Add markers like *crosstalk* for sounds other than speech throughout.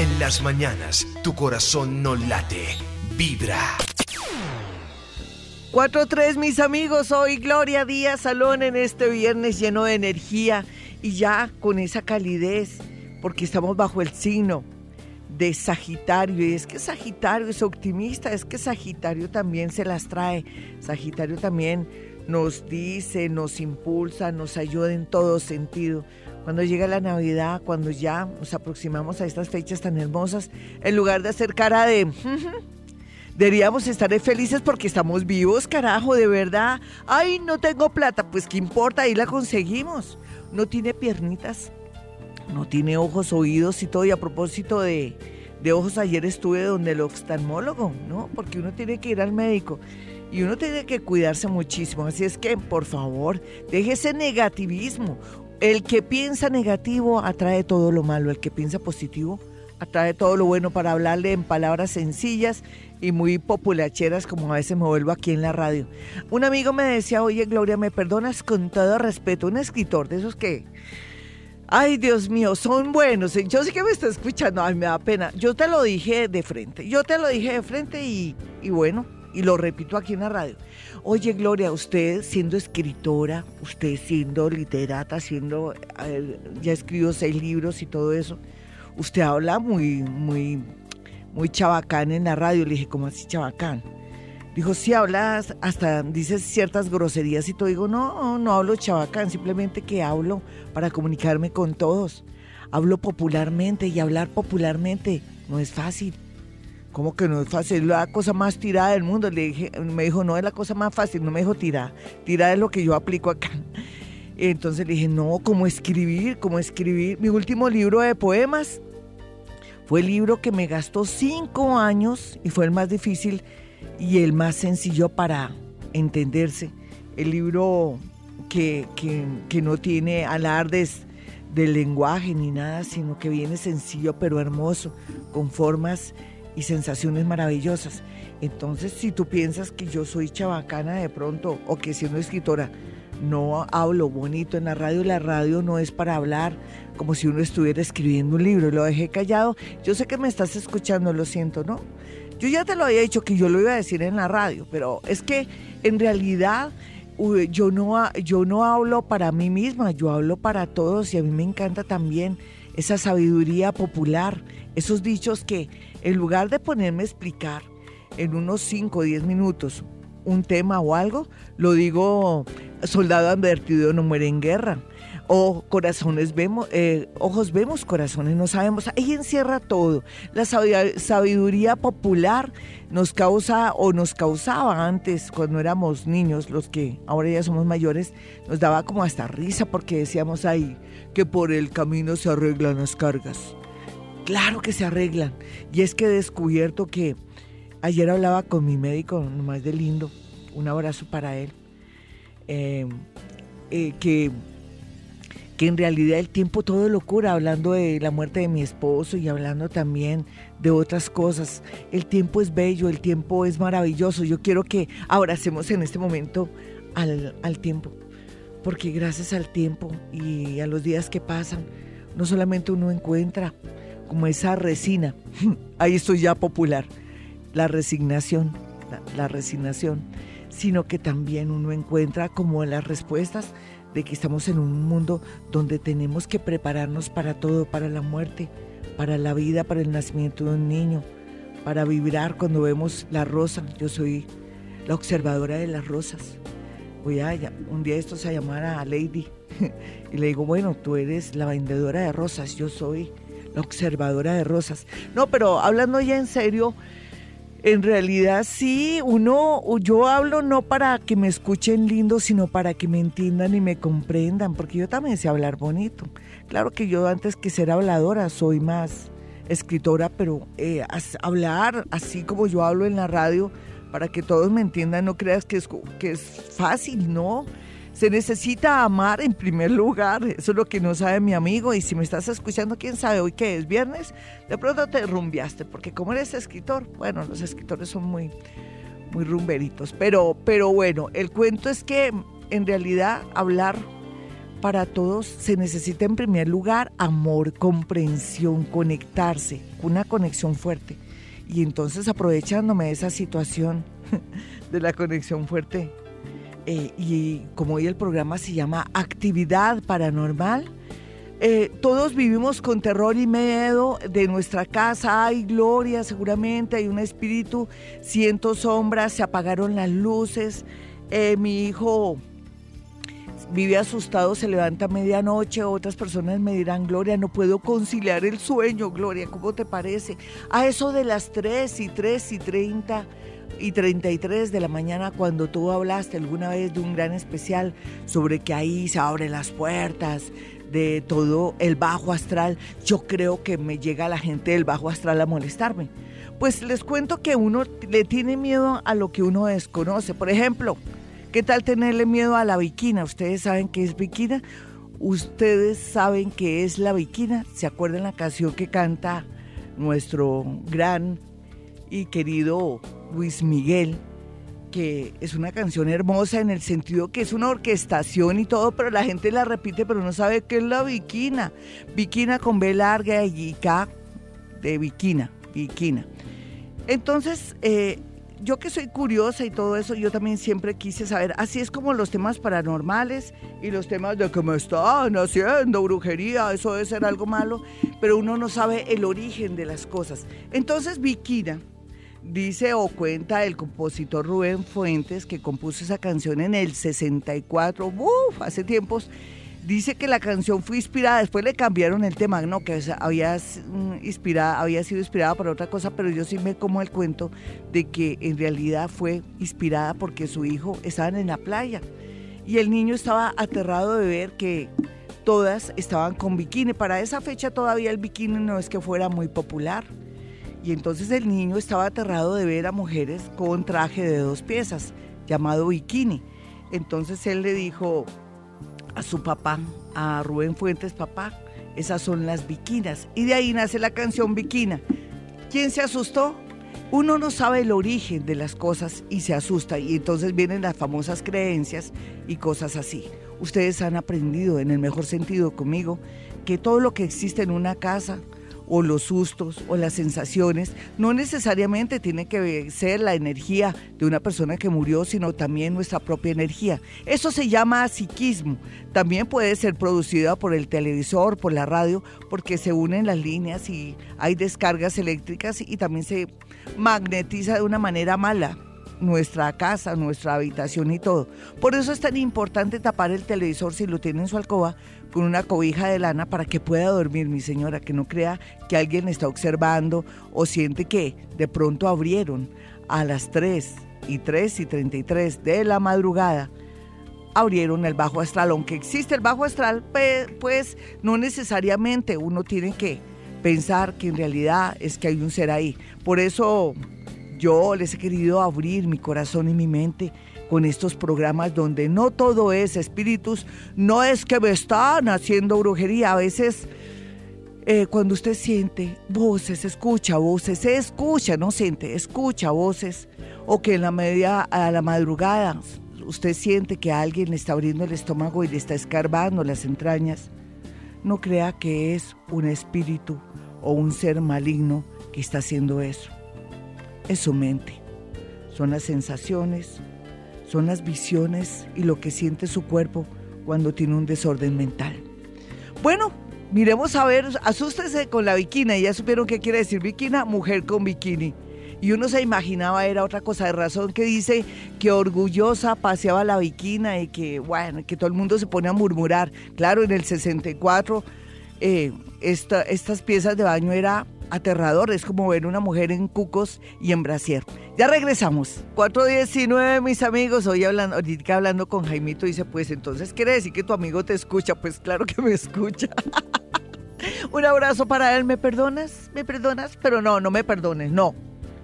En las mañanas, tu corazón no late, vibra. 4-3, mis amigos, hoy Gloria Díaz Salón en este viernes lleno de energía y ya con esa calidez, porque estamos bajo el signo de Sagitario. Y es que Sagitario es optimista, es que Sagitario también se las trae. Sagitario también nos dice, nos impulsa, nos ayuda en todo sentido. Cuando llega la Navidad, cuando ya nos aproximamos a estas fechas tan hermosas, en lugar de hacer cara de... Deberíamos estar felices porque estamos vivos, carajo, de verdad. Ay, no tengo plata, pues qué importa, ahí la conseguimos. No tiene piernitas, no tiene ojos, oídos y todo. Y a propósito de, de ojos, ayer estuve donde el oftalmólogo, ¿no? Porque uno tiene que ir al médico y uno tiene que cuidarse muchísimo. Así es que, por favor, deje ese negativismo. El que piensa negativo atrae todo lo malo, el que piensa positivo atrae todo lo bueno para hablarle en palabras sencillas y muy populacheras como a veces me vuelvo aquí en la radio. Un amigo me decía, oye Gloria, me perdonas con todo respeto, un escritor de esos que, ay Dios mío, son buenos, yo sé que me está escuchando, ay me da pena, yo te lo dije de frente, yo te lo dije de frente y, y bueno, y lo repito aquí en la radio. Oye, Gloria, usted siendo escritora, usted siendo literata, siendo, ya escribió seis libros y todo eso, usted habla muy, muy, muy chabacán en la radio. Le dije, ¿cómo así chabacán? Dijo, sí, hablas, hasta dices ciertas groserías y todo. Digo, no, no hablo chabacán, simplemente que hablo para comunicarme con todos. Hablo popularmente y hablar popularmente no es fácil. ¿Cómo que no es fácil? La cosa más tirada del mundo. Le dije, me dijo, no es la cosa más fácil, no me dijo tirada. Tirada es lo que yo aplico acá. *laughs* Entonces le dije, no, ¿cómo escribir? ¿Cómo escribir? Mi último libro de poemas fue el libro que me gastó cinco años y fue el más difícil y el más sencillo para entenderse. El libro que, que, que no tiene alardes del lenguaje ni nada, sino que viene sencillo pero hermoso, con formas y sensaciones maravillosas. Entonces, si tú piensas que yo soy chabacana de pronto o que siendo escritora no hablo bonito en la radio, la radio no es para hablar como si uno estuviera escribiendo un libro, lo dejé callado. Yo sé que me estás escuchando, lo siento, ¿no? Yo ya te lo había dicho que yo lo iba a decir en la radio, pero es que en realidad yo no, yo no hablo para mí misma, yo hablo para todos y a mí me encanta también esa sabiduría popular, esos dichos que en lugar de ponerme a explicar en unos 5 o 10 minutos un tema o algo, lo digo, soldado advertido no muere en guerra. O corazones vemos, eh, ojos vemos, corazones no sabemos. Ahí encierra todo. La sabiduría popular nos causa o nos causaba antes, cuando éramos niños, los que ahora ya somos mayores, nos daba como hasta risa porque decíamos ahí que por el camino se arreglan las cargas. Claro que se arreglan. Y es que he descubierto que ayer hablaba con mi médico, nomás de lindo, un abrazo para él, eh, eh, que, que en realidad el tiempo todo lo cura, hablando de la muerte de mi esposo y hablando también de otras cosas. El tiempo es bello, el tiempo es maravilloso. Yo quiero que abracemos en este momento al, al tiempo, porque gracias al tiempo y a los días que pasan, no solamente uno encuentra como esa resina, *laughs* ahí estoy ya popular, la resignación, la, resignación, sino que también uno encuentra como las respuestas de que estamos en un mundo donde tenemos que prepararnos para todo, para la muerte, para la vida, para el nacimiento de un niño, para vibrar cuando vemos la rosa. Yo soy la observadora de las rosas. Voy a un día estos a llamar a Lady *laughs* y le digo, bueno, tú eres la vendedora de rosas, yo soy la observadora de rosas. No, pero hablando ya en serio, en realidad sí, uno, yo hablo no para que me escuchen lindo, sino para que me entiendan y me comprendan, porque yo también sé hablar bonito. Claro que yo antes que ser habladora soy más escritora, pero eh, hablar así como yo hablo en la radio, para que todos me entiendan, no creas que es, que es fácil, ¿no? Se necesita amar en primer lugar, eso es lo que no sabe mi amigo y si me estás escuchando, quién sabe hoy que es viernes, de pronto te rumbiaste, porque como eres escritor, bueno, los escritores son muy, muy rumberitos, pero, pero bueno, el cuento es que en realidad hablar para todos se necesita en primer lugar amor, comprensión, conectarse, una conexión fuerte. Y entonces aprovechándome de esa situación *laughs* de la conexión fuerte, eh, y como hoy el programa se llama Actividad Paranormal, eh, todos vivimos con terror y miedo de nuestra casa. Hay gloria, seguramente hay un espíritu. Siento sombras, se apagaron las luces. Eh, mi hijo vive asustado, se levanta a medianoche. Otras personas me dirán, Gloria, no puedo conciliar el sueño. Gloria, ¿cómo te parece? A eso de las 3 y 3 y 30 y 33 de la mañana cuando tú hablaste alguna vez de un gran especial sobre que ahí se abren las puertas de todo el bajo astral, yo creo que me llega la gente del bajo astral a molestarme. Pues les cuento que uno le tiene miedo a lo que uno desconoce. Por ejemplo, ¿qué tal tenerle miedo a la viquina? ¿Ustedes saben qué es viquina? ¿Ustedes saben qué es la viquina? ¿Se acuerdan la canción que canta nuestro gran y querido Luis Miguel? que es una canción hermosa en el sentido que es una orquestación y todo, pero la gente la repite, pero no sabe qué es la viquina. Viquina con B larga y K de viquina, viquina. Entonces, eh, yo que soy curiosa y todo eso, yo también siempre quise saber, así es como los temas paranormales y los temas de que me están haciendo brujería, eso debe ser algo malo, pero uno no sabe el origen de las cosas. Entonces, Viquina Dice o cuenta el compositor Rubén Fuentes, que compuso esa canción en el 64, ¡Uf! hace tiempos. Dice que la canción fue inspirada, después le cambiaron el tema, no, que había, mm, inspirada, había sido inspirada por otra cosa, pero yo sí me como el cuento de que en realidad fue inspirada porque su hijo estaban en la playa y el niño estaba aterrado de ver que todas estaban con bikini. Para esa fecha todavía el bikini no es que fuera muy popular. Y entonces el niño estaba aterrado de ver a mujeres con traje de dos piezas, llamado bikini. Entonces él le dijo a su papá, a Rubén Fuentes, papá, esas son las bikinas. Y de ahí nace la canción Bikina. ¿Quién se asustó? Uno no sabe el origen de las cosas y se asusta y entonces vienen las famosas creencias y cosas así. Ustedes han aprendido en el mejor sentido conmigo que todo lo que existe en una casa, o los sustos o las sensaciones no necesariamente tiene que ser la energía de una persona que murió, sino también nuestra propia energía. Eso se llama psiquismo. También puede ser producida por el televisor, por la radio, porque se unen las líneas y hay descargas eléctricas y también se magnetiza de una manera mala nuestra casa, nuestra habitación y todo. Por eso es tan importante tapar el televisor si lo tiene en su alcoba con una cobija de lana para que pueda dormir, mi señora, que no crea que alguien está observando o siente que de pronto abrieron a las 3 y 3 y 33 de la madrugada. Abrieron el bajo astral, aunque existe el bajo astral, pues no necesariamente uno tiene que pensar que en realidad es que hay un ser ahí. Por eso yo les he querido abrir mi corazón y mi mente con estos programas donde no todo es espíritus, no es que me están haciendo brujería, a veces eh, cuando usted siente voces, escucha voces, escucha, no siente, escucha voces, o que en la media, a la madrugada, usted siente que alguien le está abriendo el estómago y le está escarbando las entrañas, no crea que es un espíritu o un ser maligno que está haciendo eso es su mente. Son las sensaciones, son las visiones y lo que siente su cuerpo cuando tiene un desorden mental. Bueno, miremos a ver, asústese con la bikina. Ya supieron qué quiere decir bikina, mujer con bikini. Y uno se imaginaba era otra cosa de razón que dice que orgullosa paseaba la bikina y que, bueno, que todo el mundo se pone a murmurar. Claro, en el 64 eh, estas piezas de baño era aterrador, es como ver una mujer en cucos y en brasier. Ya regresamos. 419, mis amigos, hoy hablando, ahorita hablando con Jaimito, dice, pues entonces quiere decir que tu amigo te escucha. Pues claro que me escucha. *laughs* Un abrazo para él, ¿me perdonas? ¿Me perdonas? Pero no, no me perdones, no.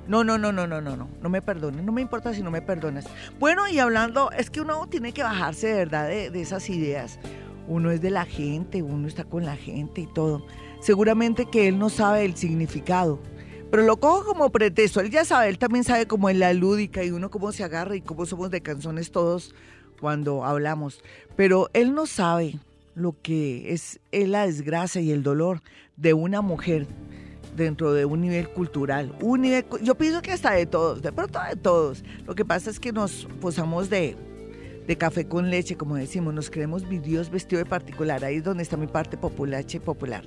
No, no, no, no, no, no, no, no me perdones, no me importa si no me perdonas. Bueno, y hablando, es que uno tiene que bajarse de verdad de, de esas ideas. Uno es de la gente, uno está con la gente y todo seguramente que él no sabe el significado. Pero lo cojo como pretexto, él ya sabe, él también sabe cómo es la lúdica y uno cómo se agarra y cómo somos de canzones todos cuando hablamos. Pero él no sabe lo que es, la desgracia y el dolor de una mujer dentro de un nivel cultural. Un nivel, yo pienso que hasta de todos, de pronto de todos. Lo que pasa es que nos posamos de, de café con leche, como decimos, nos creemos mi Dios vestido de particular. Ahí es donde está mi parte populache popular.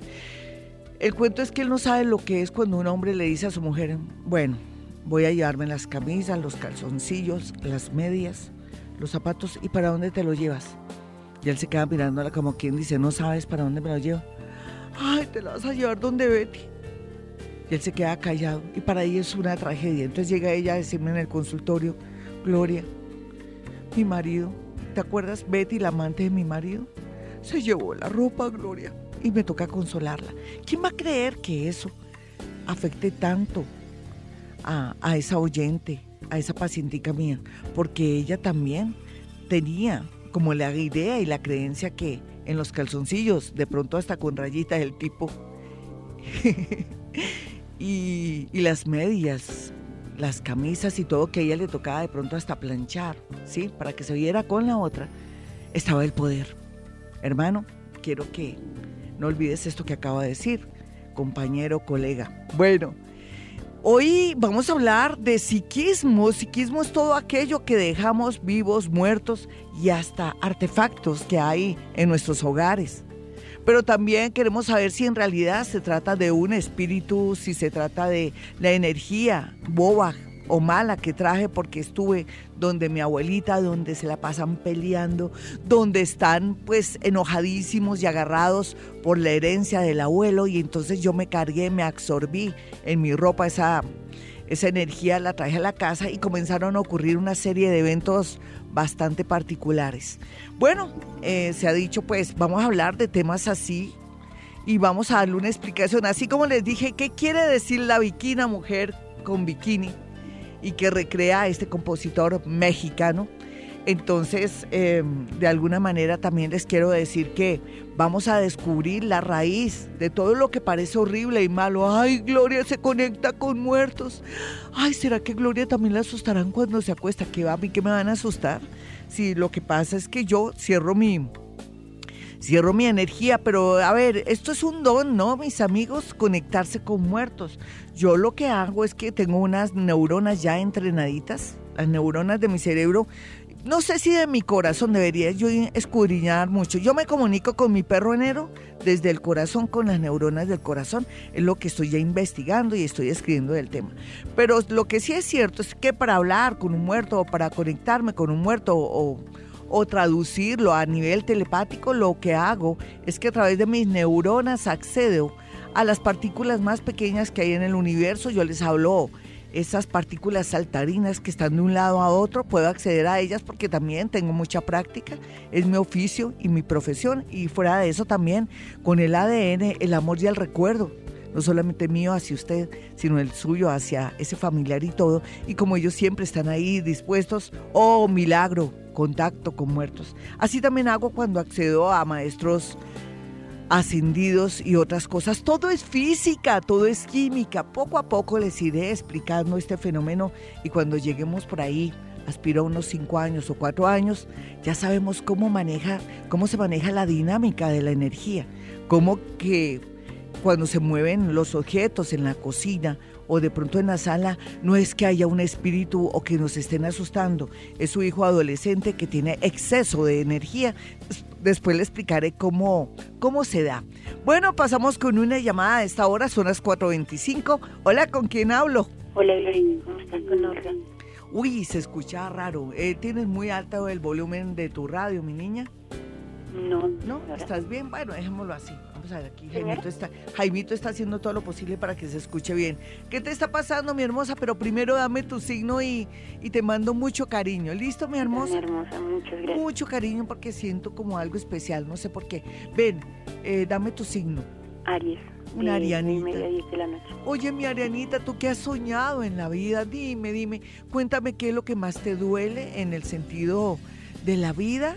El cuento es que él no sabe lo que es cuando un hombre le dice a su mujer, bueno, voy a llevarme las camisas, los calzoncillos, las medias, los zapatos, ¿y para dónde te los llevas? Y él se queda mirándola como quien dice, no sabes para dónde me lo llevo. Ay, te la vas a llevar donde Betty. Y él se queda callado y para ella es una tragedia. Entonces llega ella a decirme en el consultorio, Gloria, mi marido, ¿te acuerdas Betty, la amante de mi marido? Se llevó la ropa, Gloria, y me toca consolarla. ¿Quién va a creer que eso afecte tanto a, a esa oyente, a esa pacientica mía? Porque ella también tenía como la idea y la creencia que en los calzoncillos, de pronto hasta con rayitas del tipo, *laughs* y, las medias, las camisas y todo que a ella le tocaba de pronto hasta planchar, ¿sí? Para que se viera con la otra, estaba el poder. Hermano, quiero que no olvides esto que acabo de decir, compañero, colega. Bueno, Hoy vamos a hablar de psiquismo. Psiquismo es todo aquello que dejamos vivos, muertos y hasta artefactos que hay en nuestros hogares. Pero también queremos saber si en realidad se trata de un espíritu, si se trata de la energía boba o mala que traje porque estuve donde mi abuelita, donde se la pasan peleando, donde están pues enojadísimos y agarrados por la herencia del abuelo y entonces yo me cargué, me absorbí en mi ropa esa, esa energía, la traje a la casa y comenzaron a ocurrir una serie de eventos bastante particulares. Bueno, eh, se ha dicho pues vamos a hablar de temas así y vamos a darle una explicación, así como les dije, ¿qué quiere decir la bikina mujer con bikini? Y que recrea a este compositor mexicano. Entonces, em, de alguna manera también les quiero decir que vamos a descubrir la raíz de todo lo que parece horrible y malo. Ay, Gloria se conecta con muertos. Ay, ¿será que Gloria también la asustarán cuando se acuesta? ¿Qué va a mí que me van a asustar? Si lo que pasa es que yo cierro mi, cierro mi energía, pero a ver, esto es un don, ¿no, mis amigos? Conectarse con muertos. Yo lo que hago es que tengo unas neuronas ya entrenaditas, las neuronas de mi cerebro. No sé si de mi corazón debería yo escudriñar mucho. Yo me comunico con mi perro enero desde el corazón, con las neuronas del corazón. Es lo que estoy ya investigando y estoy escribiendo del tema. Pero lo que sí es cierto es que para hablar con un muerto o para conectarme con un muerto o o traducirlo a nivel telepático, lo que hago es que a través de mis neuronas accedo a las partículas más pequeñas que hay en el universo. Yo les hablo esas partículas saltarinas que están de un lado a otro, puedo acceder a ellas porque también tengo mucha práctica, es mi oficio y mi profesión y fuera de eso también con el ADN, el amor y el recuerdo no solamente mío hacia usted, sino el suyo hacia ese familiar y todo. Y como ellos siempre están ahí dispuestos, oh milagro, contacto con muertos. Así también hago cuando accedo a maestros ascendidos y otras cosas. Todo es física, todo es química. Poco a poco les iré explicando este fenómeno y cuando lleguemos por ahí, aspiro a unos cinco años o cuatro años, ya sabemos cómo maneja, cómo se maneja la dinámica de la energía, cómo que cuando se mueven los objetos en la cocina o de pronto en la sala, no es que haya un espíritu o que nos estén asustando, es su hijo adolescente que tiene exceso de energía. Después le explicaré cómo, cómo se da. Bueno, pasamos con una llamada a esta hora, son las 4.25. Hola, ¿con quién hablo? Hola, Gloria, ¿cómo estás con Norma? Uy, se escucha raro. Eh, ¿Tienes muy alto el volumen de tu radio, mi niña? No. ¿No? ¿Estás bien? Bueno, dejémoslo así. Vamos a ver aquí. Jaimito está, Jaimito está haciendo todo lo posible para que se escuche bien. ¿Qué te está pasando, mi hermosa? Pero primero dame tu signo y, y te mando mucho cariño. ¿Listo, mi hermosa? Mi hermosa, muchas gracias. Mucho cariño porque siento como algo especial, no sé por qué. Ven, eh, dame tu signo. Aries. Una arianita. de la noche. Oye, mi Arianita, ¿tú qué has soñado en la vida? Dime, dime, cuéntame qué es lo que más te duele en el sentido de la vida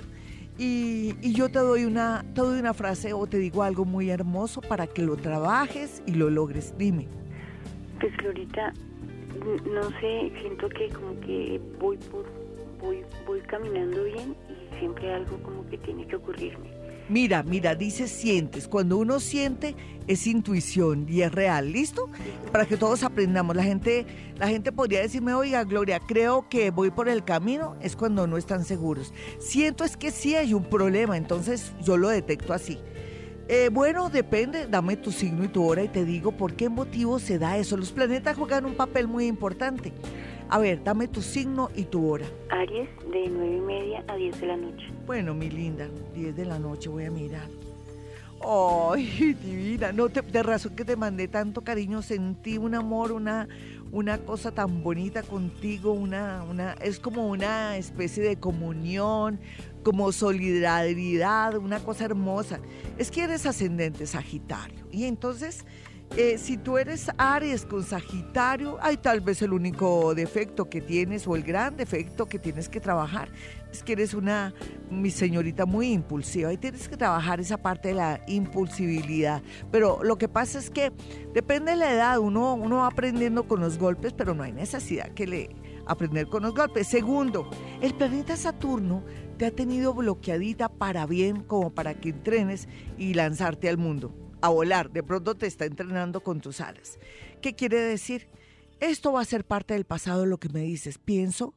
y, yo te doy, una, te doy una frase o te digo algo muy hermoso para que lo trabajes y lo logres. Dime. Pues Glorita, no sé, siento que como que voy por voy voy caminando bien y siempre algo como que tiene que ocurrirme. Mira, mira, dice sientes. Cuando uno siente es intuición y es real, ¿listo? Para que todos aprendamos. La gente, la gente podría decirme, oiga, Gloria, creo que voy por el camino, es cuando no están seguros. Siento es que sí hay un problema, entonces yo lo detecto así. Eh, bueno, depende, dame tu signo y tu hora y te digo por qué motivo se da eso. Los planetas juegan un papel muy importante. A ver, dame tu signo y tu hora. Aries, de nueve y media a 10 de la noche. Bueno, mi linda, 10 de la noche voy a mirar. Ay, *laughs* divina, no te, de razón que te mandé tanto cariño, sentí un amor, una, una cosa tan bonita contigo, una, una, es como una especie de comunión, como solidaridad, una cosa hermosa. Es que eres ascendente Sagitario. Y entonces eh, si tú eres Aries con Sagitario, hay tal vez el único defecto que tienes o el gran defecto que tienes que trabajar es que eres una, mi señorita, muy impulsiva y tienes que trabajar esa parte de la impulsibilidad. Pero lo que pasa es que depende de la edad, uno, uno va aprendiendo con los golpes, pero no hay necesidad que le aprender con los golpes. Segundo, el planeta Saturno te ha tenido bloqueadita para bien como para que entrenes y lanzarte al mundo a volar, de pronto te está entrenando con tus alas. ¿Qué quiere decir? Esto va a ser parte del pasado, lo que me dices. Pienso,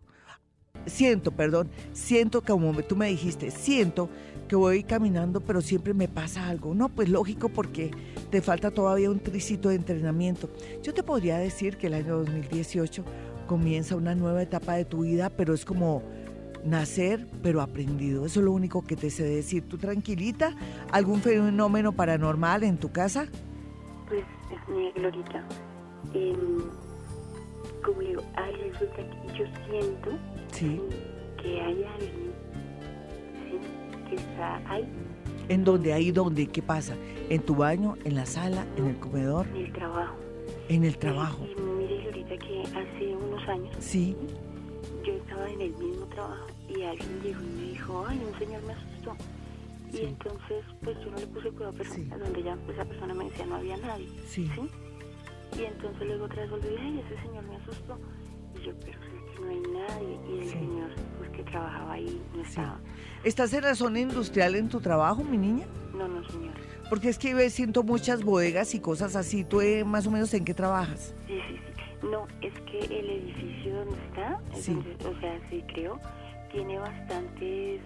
siento, perdón, siento que como tú me dijiste, siento que voy caminando, pero siempre me pasa algo. No, pues lógico, porque te falta todavía un tricito de entrenamiento. Yo te podría decir que el año 2018 comienza una nueva etapa de tu vida, pero es como nacer, pero aprendido. Eso es lo único que te sé decir. ¿Tú tranquilita? ¿Algún fenómeno paranormal en tu casa? Pues, mi Glorita, eh, como digo, hay resulta que yo siento que hay alguien que está ahí. ¿En dónde? ¿Ahí dónde? ¿Qué pasa? ¿En tu baño? ¿En la sala? ¿En el comedor? En el trabajo. En el trabajo. Y, mire, Glorita, que hace unos años... Sí estaba en el mismo trabajo y alguien llegó y me dijo, ay, un señor me asustó. Y entonces, pues yo no le puse cuidado, pero donde ya esa persona me decía no había nadie. Sí. Y entonces luego otra vez volví, ay, ese señor me asustó. Y yo, pero que no hay nadie. Y el señor, pues que trabajaba ahí, no estaba. ¿Estás en la zona industrial en tu trabajo, mi niña? No, no, señor. Porque es que siento muchas bodegas y cosas así. ¿Tú eh, más o menos en qué trabajas? Sí, sí, sí. No, es que el edificio donde está, o sea, se creó, tiene bastantes,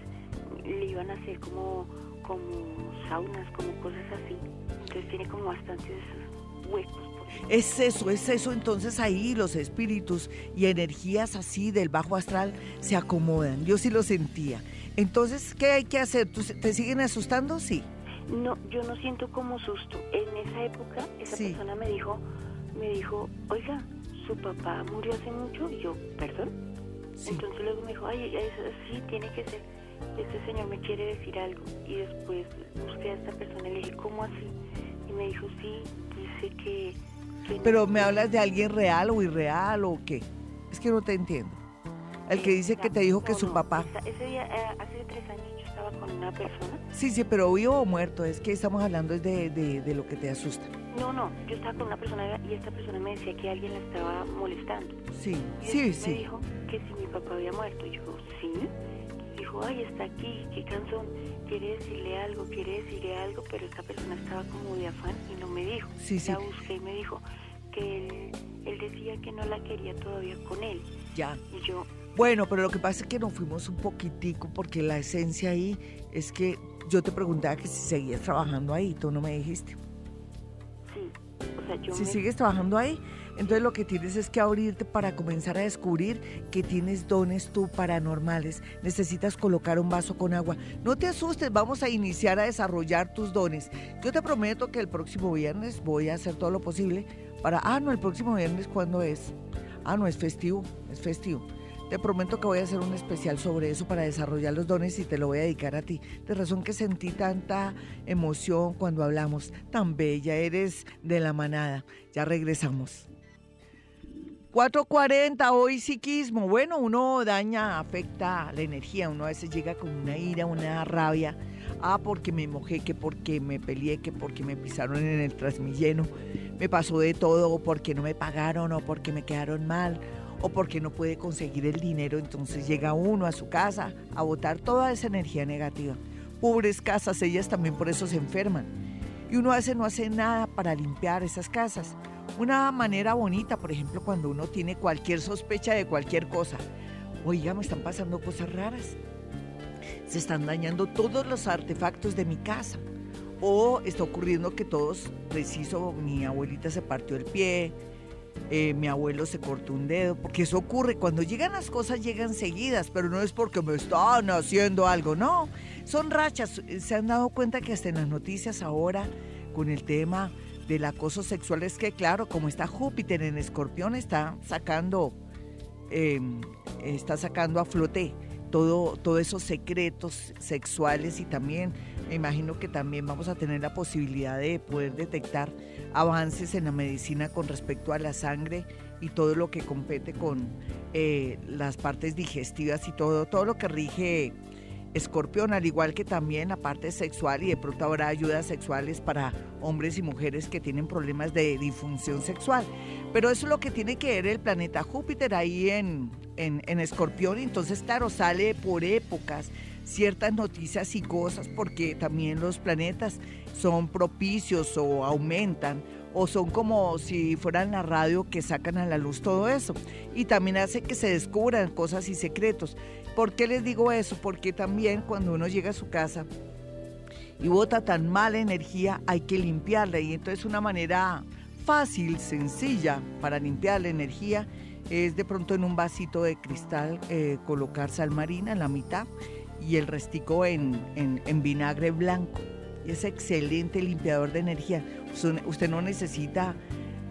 le iban a hacer como, como saunas, como cosas así. Entonces tiene como bastantes huecos. Es eso, es eso. Entonces ahí los espíritus y energías así del bajo astral se acomodan. Yo sí lo sentía. Entonces, ¿qué hay que hacer? ¿Te siguen asustando? Sí. No, yo no siento como susto. En esa época, esa persona me dijo, me dijo, oiga, su papá murió hace mucho y yo, perdón. Entonces luego me dijo, ay, sí, tiene que ser, este señor me quiere decir algo. Y después busqué a esta persona y le dije, ¿cómo así? Y me dijo, sí, dice que... Pero me hablas de alguien real o irreal o qué? Es que no te entiendo. El que dice que te dijo que su papá... ese día, eh, hace tres años con una persona. Sí, sí, pero vivo o muerto, es que estamos hablando de, de, de lo que te asusta. No, no, yo estaba con una persona y esta persona me decía que alguien la estaba molestando. Sí, sí, sí. Me dijo que si mi papá había muerto. Y yo, sí. Dijo, ay, está aquí, qué canción, quiere decirle algo, quiere decirle algo, pero esta persona estaba como de afán y no me dijo. Sí, sí. La busqué y me dijo que él, él decía que no la quería todavía con él. Ya. Y yo... Bueno, pero lo que pasa es que nos fuimos un poquitico porque la esencia ahí es que yo te preguntaba que si seguías trabajando ahí, tú no me dijiste si sigues trabajando ahí, entonces lo que tienes es que abrirte para comenzar a descubrir que tienes dones tú paranormales. Necesitas colocar un vaso con agua. No te asustes, vamos a iniciar a desarrollar tus dones. Yo te prometo que el próximo viernes voy a hacer todo lo posible para... Ah, no, el próximo viernes, ¿cuándo es? Ah, no, es festivo, es festivo. Te prometo que voy a hacer un especial sobre eso para desarrollar los dones y te lo voy a dedicar a ti. De razón que sentí tanta emoción cuando hablamos. Tan bella, eres de la manada. Ya regresamos. 440, hoy psiquismo. Bueno, uno daña, afecta la energía. Uno a veces llega con una ira, una rabia. Ah, porque me mojé, que porque me peleé, que porque me pisaron en el transmilleno. Me pasó de todo, porque no me pagaron, o porque me quedaron mal, o porque no puede conseguir el dinero, entonces llega uno a su casa a botar toda esa energía negativa. pobres casas, ellas también por eso se enferman. Y uno veces no hace nada para limpiar esas casas. Una manera bonita, por ejemplo, cuando uno tiene cualquier sospecha de cualquier cosa. Oiga, me están pasando cosas raras. Se están dañando todos los artefactos de mi casa. O está ocurriendo que todos, preciso, mi abuelita se partió el pie, eh, mi abuelo se cortó un dedo, porque eso ocurre, cuando llegan las cosas llegan seguidas, pero no es porque me están haciendo algo, no, son rachas, se han dado cuenta que hasta en las noticias ahora, con el tema del acoso sexual, es que claro, como está Júpiter en escorpión, está sacando, em, está sacando a flote todo, todos esos secretos sexuales y también me imagino que también vamos a tener la posibilidad de poder detectar avances en la medicina con respecto a la sangre y todo lo que compete con eh, las partes digestivas y todo, todo lo que rige escorpión, al igual que también la parte sexual y de pronto habrá ayudas sexuales para hombres y mujeres que tienen problemas de disfunción sexual. Pero eso es lo que tiene que ver el planeta Júpiter ahí en, en, en escorpión, entonces claro, sale por épocas ciertas noticias y cosas porque también los planetas son propicios o aumentan o son como si fueran la radio que sacan a la luz todo eso. Y también hace que se descubran cosas y secretos. ¿Por qué les digo eso? Porque también cuando uno llega a su casa y bota tan mala energía, hay que limpiarla. Y entonces una manera fácil, sencilla para limpiar la energía es de pronto en un vasito de cristal eh, colocar sal marina en la mitad y el restico en, en, vinagre blanco. Es excelente limpiador de energía. Usted no necesita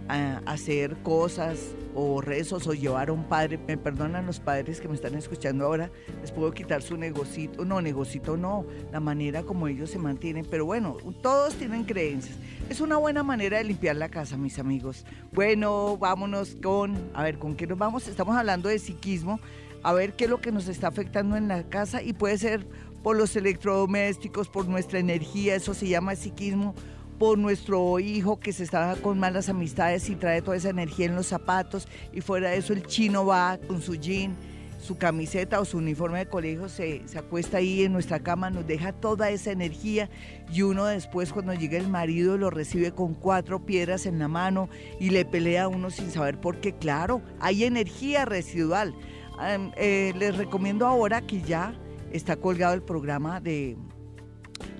ah, hacer cosas o rezos o llevar a un padre. Me perdonan los padres que me están escuchando ahora. Les puedo quitar su negocito. No, negocito no. La manera como ellos se mantienen. Pero bueno, todos tienen creencias. Es una buena manera de limpiar la casa, mis amigos. Bueno, vámonos con... A ver, ¿con qué nos vamos? Estamos hablando de psiquismo a ver qué es lo que nos está afectando en la casa y puede ser por los electrodomésticos, por nuestra energía, eso se llama psiquismo, por nuestro hijo que se está con malas amistades y trae toda esa energía en los zapatos y fuera de eso el chino va con su jean, su camiseta o su uniforme de colegio, se, se acuesta ahí en nuestra cama, nos deja toda esa energía y uno después cuando llega el marido lo recibe con cuatro piedras en la mano y le pelea a uno sin saber por qué, claro, hay energía residual. Eh, les recomiendo ahora que ya está colgado el programa de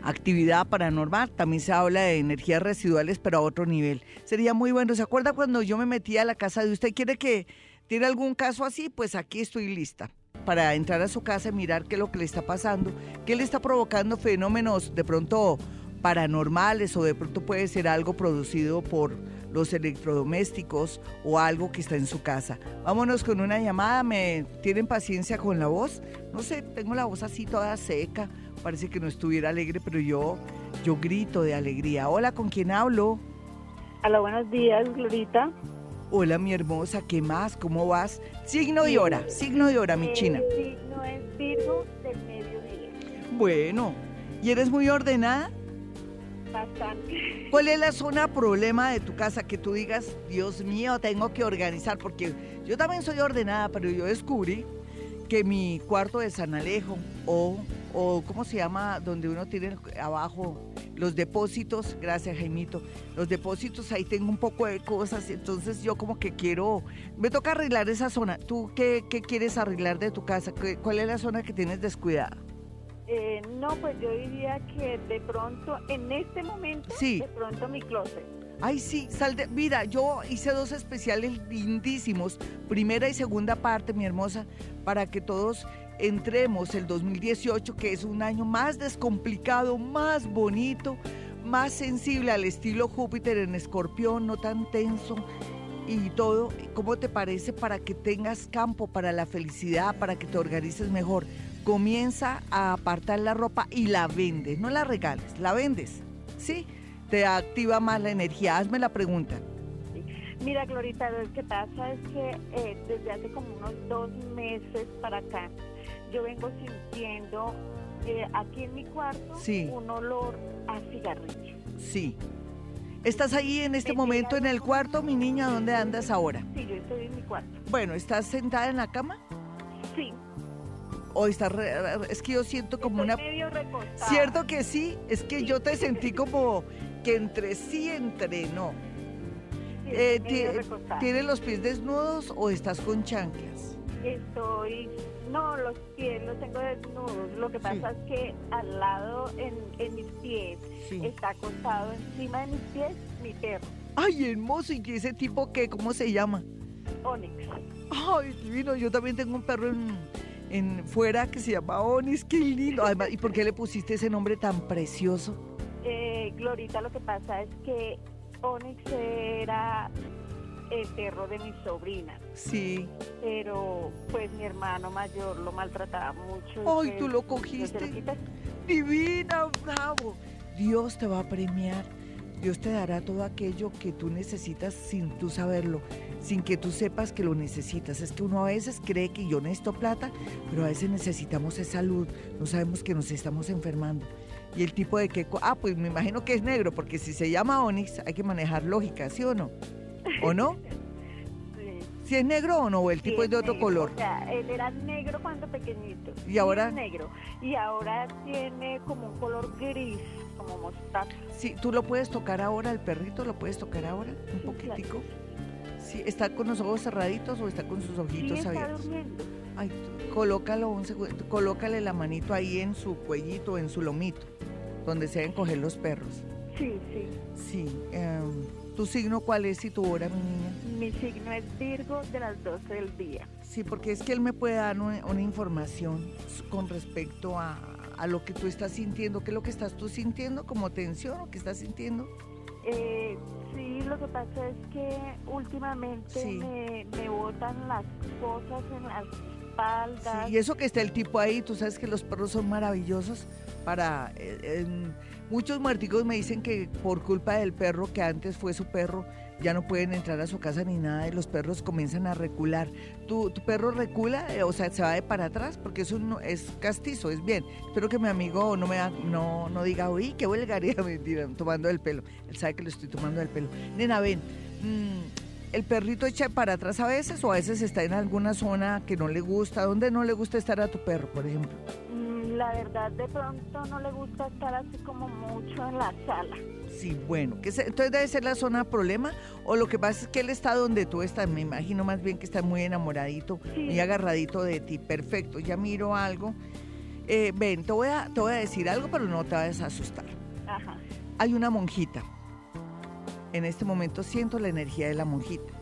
actividad paranormal. También se habla de energías residuales, pero a otro nivel. Sería muy bueno. ¿Se acuerda cuando yo me metí a la casa de usted? ¿Quiere que tiene algún caso así? Pues aquí estoy lista para entrar a su casa y mirar qué es lo que le está pasando, qué le está provocando fenómenos de pronto paranormales o de pronto puede ser algo producido por los electrodomésticos o algo que está en su casa. Vámonos con una llamada, ¿me tienen paciencia con la voz? No sé, tengo la voz así toda seca, parece que no estuviera alegre, pero yo, yo grito de alegría. Hola, ¿con quién hablo? Hola, buenos días, Glorita. Hola, mi hermosa, ¿qué más? ¿Cómo vas? Signo y hora, signo y hora, mi china. signo es Virgo del mediodía. Bueno, ¿y eres muy ordenada? Bastante. ¿Cuál es la zona problema de tu casa que tú digas, Dios mío, tengo que organizar? Porque yo también soy ordenada, pero yo descubrí que mi cuarto de San Alejo o, o ¿cómo se llama? Donde uno tiene abajo los depósitos, gracias Jaimito, los depósitos, ahí tengo un poco de cosas, entonces yo como que quiero, me toca arreglar esa zona. ¿Tú qué, qué quieres arreglar de tu casa? ¿Cuál es la zona que tienes descuidada? Eh, no, pues yo diría que de pronto, en este momento, de pronto mi closet. Ay, sí, sal de, mira, yo hice dos especiales lindísimos, primera y segunda parte, mi hermosa, para que todos entremos el 2018, que es un año más descomplicado, más bonito, más sensible al estilo Júpiter en escorpión, no tan tenso y todo. ¿Cómo te parece para que tengas campo para la felicidad, para que te organices mejor? Comienza a apartar la ropa y la vendes, no la regales, la vendes, ¿sí? Te activa más la energía. Hazme la pregunta. Mira, Glorita, lo que pasa es que eh, desde hace como unos dos meses para acá, yo vengo sintiendo eh, aquí en mi cuarto un olor a cigarrillo. Sí. ¿Estás ahí en este momento en el cuarto, mi niña? ¿Dónde andas ahora? Sí, yo estoy en mi cuarto. Bueno, ¿estás sentada en la cama? Sí. O está es que yo siento como una medio cierto que sí es que yo te sentí como que entre sí entre no eh, ¿Tienes los pies desnudos o estás con chanclas? Estoy, no, los pies los tengo desnudos. Lo que pasa es que al lado en, en mis pies está acostado encima de mis pies mi perro. Ay, hermoso. ¿Y ese tipo qué? ¿Cómo se llama? Onyx. Ay, divino. Yo también tengo un perro en, en fuera que se llama Onyx. Qué lindo. ¿y por qué le pusiste ese nombre tan precioso? Eh, Glorita, lo que pasa es que Onyx era el perro de mi sobrina. Sí. Pero pues mi hermano mayor lo maltrataba mucho. Ay, tú lo cogiste. Divina, bravo. Dios te va a premiar. Dios te dará todo aquello que tú necesitas sin tú saberlo, sin que tú sepas que lo necesitas. Es que uno a veces cree que yo necesito plata, pero a veces necesitamos esa salud. No sabemos que nos estamos enfermando y el tipo de que, ah, pues me imagino que es negro, porque si se llama Onix hay que manejar lógica, ¿sí o no? ¿O no? *laughs* ¿Si es negro o no? ¿O el tipo es de otro color? O sea, él era negro cuando pequeñito. ¿Y ahora? negro. Y ahora tiene como un color gris, como mostaza. Sí, ¿tú lo puedes tocar ahora, el perrito lo puedes tocar ahora? Un poquitico. Sí, ¿está con los ojos cerraditos o está con sus ojitos sí, está abiertos? Durmiendo. Ay, colócalo un segundo, colócale la manito ahí en su cuellito, en su lomito donde se deben coger los perros. Sí, sí. Sí. Em, ¿Tu signo cuál es y tu hora, mi niña? Mi signo es Virgo de las 12 del día. Sí, porque es que él me puede dar una, información con respecto a, lo que tú estás sintiendo. ¿Qué es lo que estás tú sintiendo? ¿Como tensión o qué estás sintiendo? Eh, sí, lo que pasa es que últimamente me, me botan las cosas en las y eso que está el tipo ahí, tú sabes que los perros son maravillosos para... Eh, muchos muerticos me dicen que por culpa del perro que antes fue su perro, ya no pueden entrar a su casa ni nada y los perros comienzan a recular. ¿Tu, tu perro recula? Eh, o sea, se va de para atrás porque eso no, es castizo, es bien. Espero que mi amigo no me no, no diga, uy, qué vulgaridad, *laughs* mentira, tomando el pelo. Él sabe que lo estoy tomando el pelo. Nena, ven, mm, ¿el perrito echa para atrás a veces o a veces está en alguna zona que no le gusta? ¿Dónde no le gusta estar a tu perro, por ejemplo? la verdad de pronto no le gusta estar así como mucho en la sala. Sí, bueno, que entonces debe ser la zona problema o lo que pasa es que él está donde tú estás, me imagino más bien que está muy enamoradito, y agarradito de ti, perfecto, ya miro algo. Eh, ven, te voy, a, te voy a decir algo, pero no te vayas a asustar. Ajá. Hay una monjita. En este momento siento la energía de la monjita.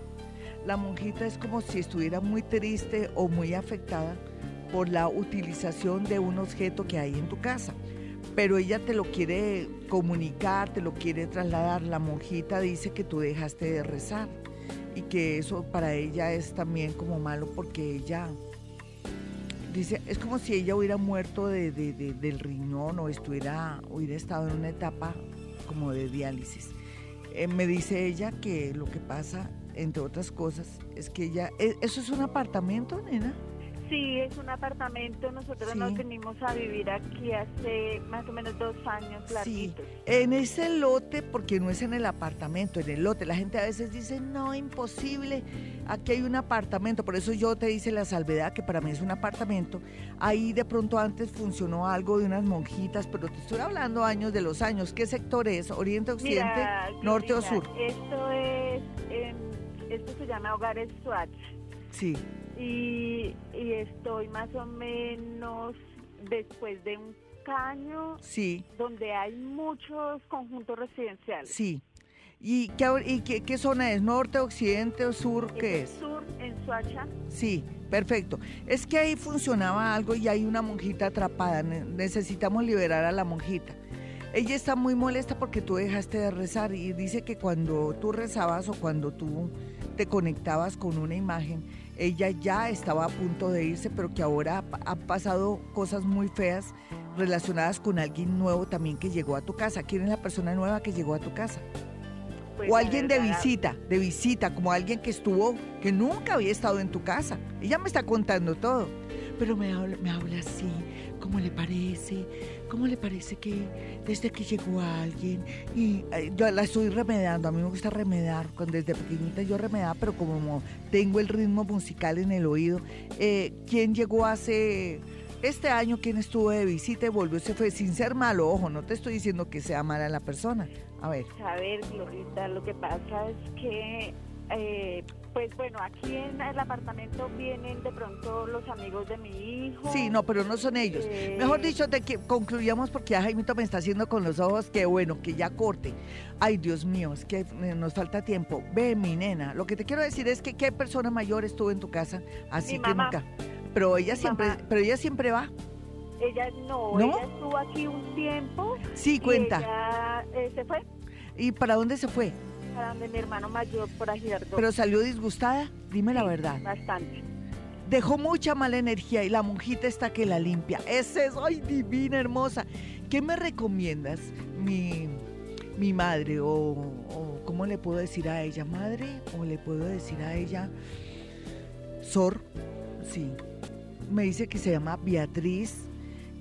La monjita es como si estuviera muy triste o muy afectada por la utilización de un objeto que hay en tu casa. Pero ella te lo quiere comunicar, te lo quiere trasladar. La monjita dice que tú dejaste de rezar y que eso para ella es también como malo porque ella dice, es como si ella hubiera muerto de, del riñón o estuviera, hubiera estado en una etapa como de diálisis. Eh, me dice ella que lo que pasa, entre otras cosas, es que ella, ¿e-, ¿eso es un apartamento, nena? Sí, es un apartamento. Nosotros nos venimos a vivir aquí hace más o menos dos años larguitos. Sí, en ese lote, porque no es en el apartamento, en el lote. La gente a veces dice, no, imposible, aquí hay un apartamento. Por eso yo te hice la salvedad, que para mí es un apartamento. Ahí de pronto antes funcionó algo de unas monjitas, pero te estoy hablando años de los años. ¿Qué sector es? ¿Oriente, occidente, norte o sur? Esto es, esto se llama Hogares Swatch. Sí y, estoy más o menos después de un caño sí. donde hay muchos conjuntos residenciales. Sí. ¿Y qué, qué, zona es? ¿Norte, occidente o sur? ¿Qué es? Sur, en Suacha. Sí, perfecto. Es que ahí funcionaba algo y hay una monjita atrapada. Necesitamos liberar a la monjita. Ella está muy molesta porque tú dejaste de rezar y dice que cuando tú rezabas o cuando tú te conectabas con una imagen, ella ya estaba a punto de irse, pero que ahora han pasado cosas muy feas relacionadas con alguien nuevo también que llegó a tu casa. ¿Quién es la persona nueva que llegó a tu casa? Pues o alguien de visita, de visita, como alguien que estuvo, que nunca había estado en tu casa. Ella me está contando todo, pero me habla, me habla así, ¿cómo le parece? ¿Cómo le parece que desde que llegó alguien y yo la estoy remedando, a mí me gusta remedar, desde pequeñita yo remedaba, pero como tengo el ritmo musical en el oído, eh, ¿quién llegó hace Este año quien estuvo de visita y volvió se fue sin ser malo, ojo, no te estoy diciendo que sea mala la persona. A ver. A ver, Glorita, lo que pasa es que eh, pues bueno, aquí en el apartamento vienen de pronto los amigos de mi hijo. Sí, no, pero no son ellos. Eh, Mejor dicho, te que concluyamos porque ya Jaimito me está haciendo con los ojos que bueno, que ya corte. Ay, Dios mío, es que eh, nos falta tiempo. Ve, mi nena, lo que te quiero decir es que qué persona mayor estuvo en tu casa, así que nunca. Pero ella siempre, pero ella siempre va. Ella no, ella estuvo aquí un tiempo. Sí, cuenta. ella, eh, se fue. ¿Y para dónde se fue? De mi hermano mayor por Girardot. ¿Pero salió disgustada? Dime la verdad. Bastante. Dejó mucha mala energía y la monjita está que la limpia. Esa es, ay, divina, hermosa. ¿Qué me recomiendas, mi, mi madre? O, o, cómo le puedo decir a ella? ¿Madre? ¿O le puedo decir a ella? Sor. Sí. Me dice que se llama Beatriz,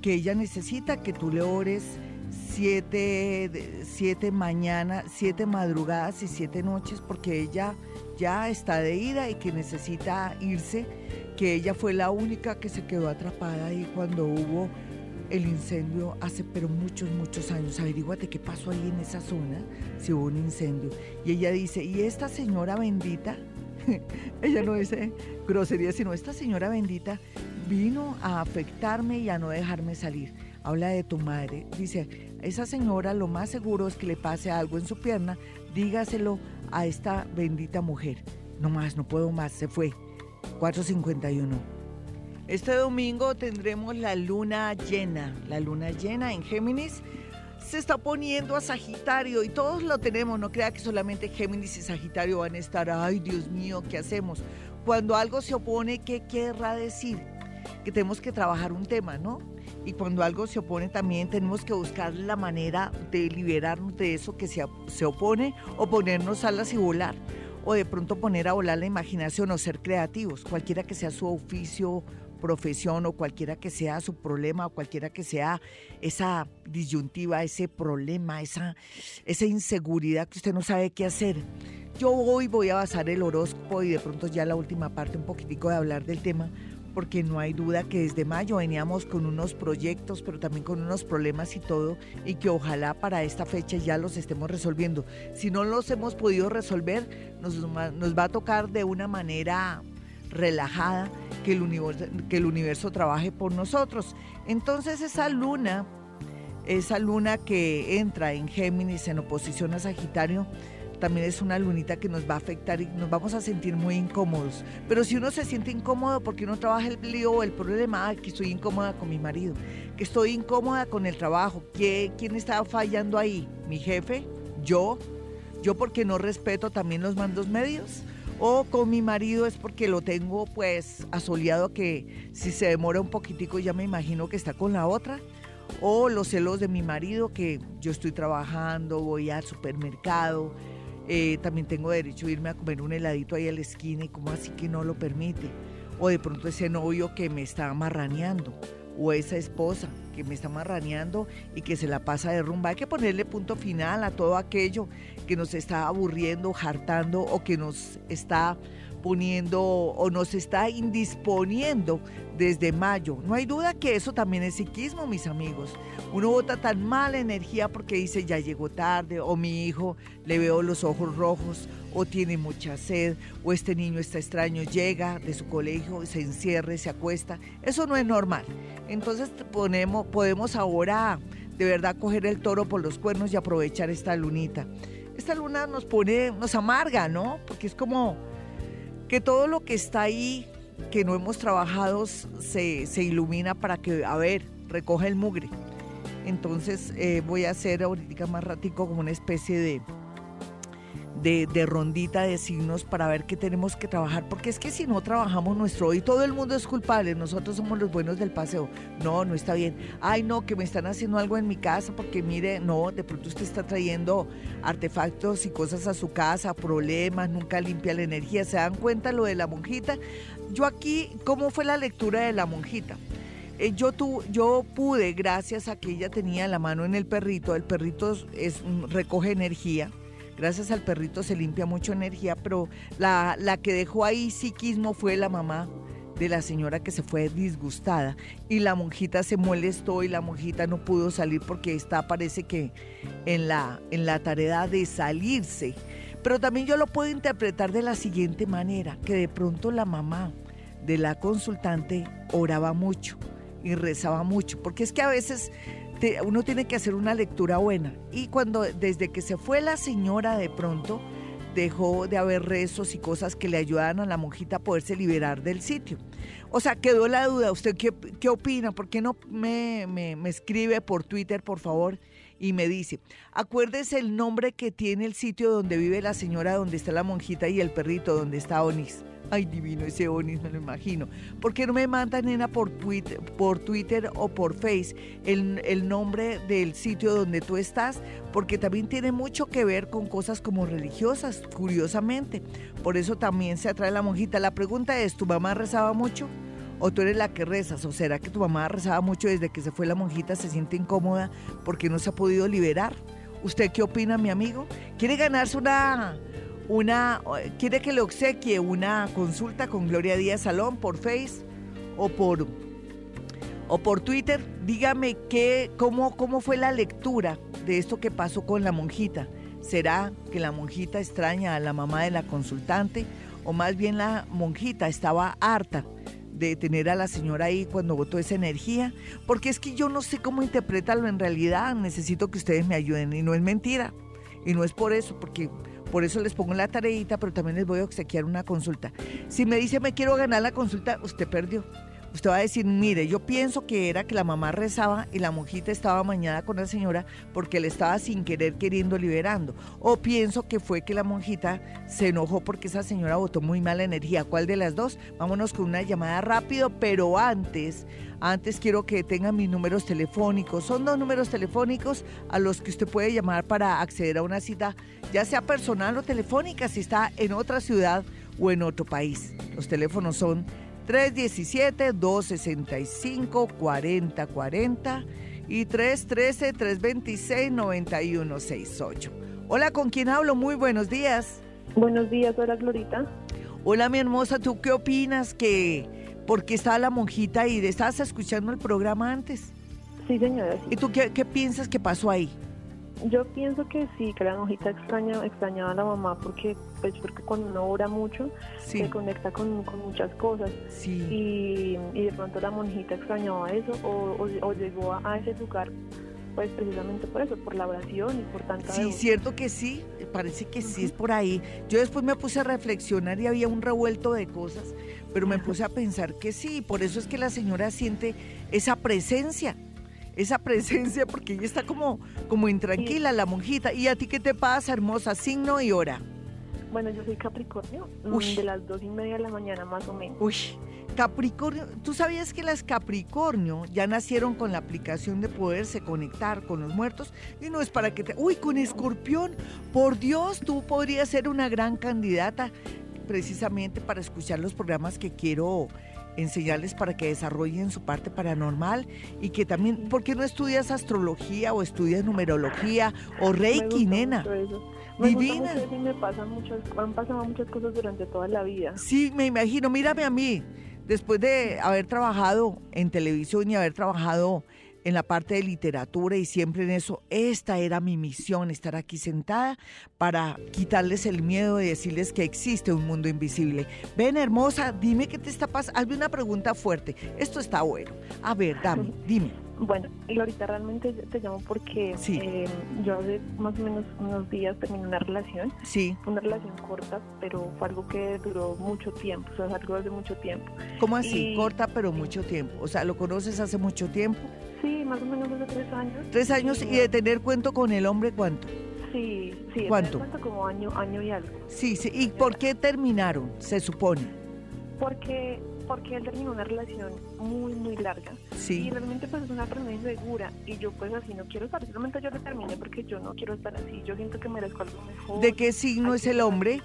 que ella necesita que tú le ores siete, siete mañanas, siete madrugadas y siete noches porque ella ya está de ida y que necesita irse, que ella fue la única que se quedó atrapada ahí cuando hubo el incendio hace pero muchos, muchos años. Averíguate qué pasó ahí en esa zona, si hubo un incendio. Y ella dice, ¿y esta señora bendita? *laughs* ella no dice grosería, sino esta señora bendita vino a afectarme y a no dejarme salir habla de tu madre. Dice, esa señora lo más seguro es que le pase algo en su pierna, dígaselo a esta bendita mujer. No más, no puedo más, se fue. 451. Este domingo tendremos la luna llena, la luna llena en Géminis. Se está poniendo a Sagitario y todos lo tenemos, no crea que solamente Géminis y Sagitario van a estar, ay Dios mío, ¿qué hacemos? Cuando algo se opone, ¿qué querrá decir? Que tenemos que trabajar un tema, ¿no? Y cuando algo se opone también tenemos que buscar la manera de liberarnos de eso que se, se opone o ponernos alas y volar o de pronto poner a volar la imaginación o ser creativos, cualquiera que sea su oficio, profesión o cualquiera que sea su problema o cualquiera que sea esa disyuntiva, ese problema, esa, esa inseguridad que usted no sabe qué hacer. Yo hoy voy a basar el horóscopo y de pronto ya la última parte un poquitico de hablar del tema porque no hay duda que desde mayo veníamos con unos proyectos, pero también con unos problemas y todo, y que ojalá para esta fecha ya los estemos resolviendo. Si no los hemos podido resolver, nos, va a tocar de una manera relajada que el, universo, que el universo trabaje por nosotros. Entonces esa luna, esa luna que entra en Géminis en oposición a Sagitario, también es una lunita que nos va a afectar y nos vamos a sentir muy incómodos. Pero si uno se siente incómodo porque uno trabaja el lío o el problema, que estoy incómoda con mi marido, que estoy incómoda con el trabajo, ¿quién está fallando ahí? ¿Mi jefe? ¿Yo? ¿Yo porque no respeto también los mandos medios? o con mi marido es porque lo tengo pues asoleado que si se demora un poquitico ya me imagino que está con la otra o los celos de mi marido que yo estoy trabajando, voy al supermercado, eh, también tengo derecho a irme a comer un heladito ahí a la esquina y como así que no lo permite. O de pronto ese novio que me está amarraneando o esa esposa que me está marraneando y que se la pasa de rumba. Hay que ponerle punto final a todo aquello que nos está aburriendo, hartando o que nos está poniendo o nos está indisponiendo desde mayo. No hay duda que eso también es psiquismo, mis amigos. Uno bota tan mala energía porque dice ya llegó tarde, o mi hijo le veo los ojos rojos, o tiene mucha sed, o este niño está extraño, llega de su colegio, se encierra, se acuesta. Eso no es normal. Entonces ponemos, podemos ahora de verdad coger el toro por los cuernos y aprovechar esta lunita. Esta luna nos pone, nos amarga, ¿no? Porque es como que todo lo que está ahí, que no hemos trabajado, se, se ilumina para que, a ver, recoge el mugre. Entonces eh, voy a hacer ahorita más ratico como una especie de, de, rondita de signos para ver qué tenemos que trabajar, porque es que si no trabajamos nuestro hoy, todo el mundo es culpable, nosotros somos los buenos del paseo. No, no está bien. Ay, no, que me están haciendo algo en mi casa, porque mire, no, de pronto usted está trayendo artefactos y cosas a su casa, problemas, nunca limpia la energía. ¿Se dan cuenta lo de la monjita? Yo aquí, ¿cómo fue la lectura de la monjita? Eh, yo, tu, yo pude, gracias a que ella tenía la mano en el perrito, el perrito es, recoge energía, Gracias al perrito se limpia mucho energía, pero la, la que dejó ahí psiquismo fue la mamá de la señora que se fue disgustada y la monjita se molestó y la monjita no pudo salir porque está parece que en la en la tarea de salirse. Pero también yo lo puedo interpretar de la siguiente manera, que de pronto la mamá de la consultante oraba mucho y rezaba mucho, porque es que a veces uno tiene que hacer una lectura buena y cuando desde que se fue la señora de pronto dejó de haber rezos y cosas que le ayudaban a la monjita a poderse liberar del sitio. O sea, quedó la duda. ¿Usted qué, qué opina? ¿Por qué no me, me, me, escribe por Twitter, por favor? Y me dice, acuérdese el nombre que tiene el sitio donde vive la señora, donde está la monjita y el perrito, donde está Onis. Ay, divino ese Onis, me lo imagino. ¿Por qué no me manda, nena, por Twitter, por Twitter o por Face el, el, nombre del sitio donde tú estás? Porque también tiene mucho que ver con cosas como religiosas, curiosamente. Por eso también se atrae la monjita. La pregunta es, ¿tu mamá rezaba mucho? ¿O tú eres la que rezas? ¿O será que tu mamá rezaba mucho desde que se fue la monjita, se siente incómoda porque no se ha podido liberar? ¿Usted qué opina, mi amigo? ¿Quiere ganarse una una, quiere que le obsequie una consulta con Gloria Díaz Salón por Face o por, o por Twitter, dígame qué, cómo, cómo fue la lectura de esto que pasó con la monjita. ¿Será que la monjita extraña a la mamá de la consultante o más bien la monjita estaba harta de tener a la señora ahí cuando votó esa energía? Porque es que yo no sé cómo interpretarlo en realidad, necesito que ustedes me ayuden y no es mentira. Y no es por eso, porque por eso les pongo la tareita, pero también les voy a obsequiar una consulta. Si me dice me quiero ganar la consulta, usted perdió. Usted va a decir, mire, yo pienso que era que la mamá rezaba y la monjita estaba mañada con la señora porque le estaba sin querer queriendo liberando. O pienso que fue que la monjita se enojó porque esa señora votó muy mala energía. ¿Cuál de las dos? Vámonos con una llamada rápido, pero antes, antes quiero que tengan mis números telefónicos. Son dos números telefónicos a los que usted puede llamar para acceder a una cita, ya sea personal o telefónica, si está en otra ciudad o en otro país. Los teléfonos son 317-265-4040 y 313-326-9168. Hola, ¿con quién hablo? Muy buenos días. Buenos días, hola Glorita. Hola, mi hermosa, ¿tú qué opinas que por qué estaba la monjita y estabas escuchando el programa antes? Sí, señora. ¿Y tú qué, qué piensas que pasó ahí? Yo pienso que sí, que la monjita extraña, extrañaba a la mamá porque, pues, porque cuando uno ora mucho se conecta con, muchas cosas. Y, de pronto la monjita extrañaba eso o, llegó a, ese lugar pues precisamente por eso, por la oración y por tanta... Sí, cierto que sí, parece que sí es por ahí. Yo después me puse a reflexionar y había un revuelto de cosas, pero me puse a pensar que sí, por eso es que la señora siente esa presencia esa presencia porque ella está como, como intranquila, la monjita. ¿Y a ti qué te pasa, hermosa? Signo y hora. Bueno, yo soy Capricornio, mm, de las dos y media de la mañana más o menos. Uy, Capricornio, ¿tú sabías que las Capricornio ya nacieron con la aplicación de poderse conectar con los muertos? Y no es para que te... Uy, con escorpión, por Dios, tú podrías ser una gran candidata precisamente para escuchar los programas que quiero enseñarles para que desarrollen su parte paranormal y que también, ¿por qué no estudias astrología o estudias numerología o reiki, nena? Divina. me pasan muchas, han pasado muchas cosas durante toda la vida. Sí, me imagino, mírame a mí, después de haber trabajado en televisión y haber trabajado en la parte de literatura y siempre en eso, esta era mi misión, estar aquí sentada para quitarles el miedo y decirles que existe un mundo invisible. Ven, hermosa, dime qué te está pasando. Hazme una pregunta fuerte. Esto está bueno. A ver, dame, dime. Bueno, y ahorita realmente te llamo porque eh, yo hace más o menos unos días terminé una relación. Sí. Una relación corta, pero fue algo que duró mucho tiempo, o sea, algo de mucho tiempo. ¿Cómo así? Corta, pero mucho tiempo. O sea, ¿lo conoces hace mucho tiempo? Sí, más o menos hace tres años. ¿Tres años y de tener cuento con el hombre cuánto? Sí, sí, ¿Cuánto? cuento como año, año y algo. Sí, sí. ¿Y por qué terminaron, se supone? Porque porque él terminó una relación muy, muy larga. Sí. Y realmente pues es una persona insegura y yo pues así no quiero estar. Realmente yo lo terminé porque yo no quiero estar así. Yo siento que merezco algo mejor. ¿De qué signo es el hombre?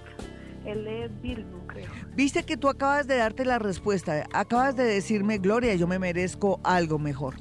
Él es Virgo, creo. Viste que tú acabas de darte la respuesta. Acabas de decirme, Gloria, yo me merezco algo mejor.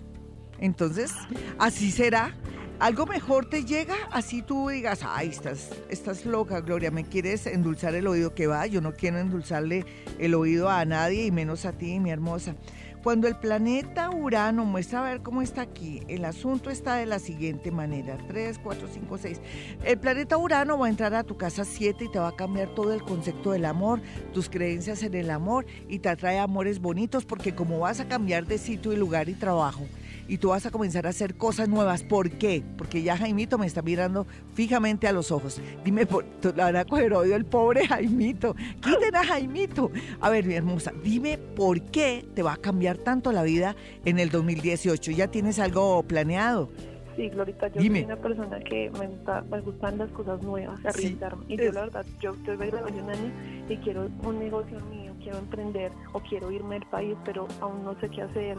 Entonces, así será. Algo mejor te llega, así tú digas, ay, estás, estás loca, Gloria, me quieres endulzar el oído, que va, yo no quiero endulzarle el oído a nadie y menos a ti, mi hermosa. Cuando el planeta Urano muestra a ver cómo está aquí, el asunto está de la siguiente manera. 3, 4, 5, 6. El planeta Urano va a entrar a tu casa 7 y te va a cambiar todo el concepto del amor, tus creencias en el amor y te atrae amores bonitos porque como vas a cambiar de sitio y lugar y trabajo, y tú vas a comenzar a hacer cosas nuevas. ¿Por qué? Porque ya Jaimito me está mirando fijamente a los ojos. Dime, por, la verdad, coger odio el pobre Jaimito. Quiten a Jaimito. A ver, mi hermosa, dime por qué te va a cambiar tanto la vida en el 2018. ¿Ya tienes algo planeado? Sí, Glorita, yo soy una persona que me, gustan las cosas nuevas, arriesgarme. y yo, la verdad, yo estoy de un año y quiero un negocio mío, quiero emprender o quiero irme del país, pero aún no sé qué hacer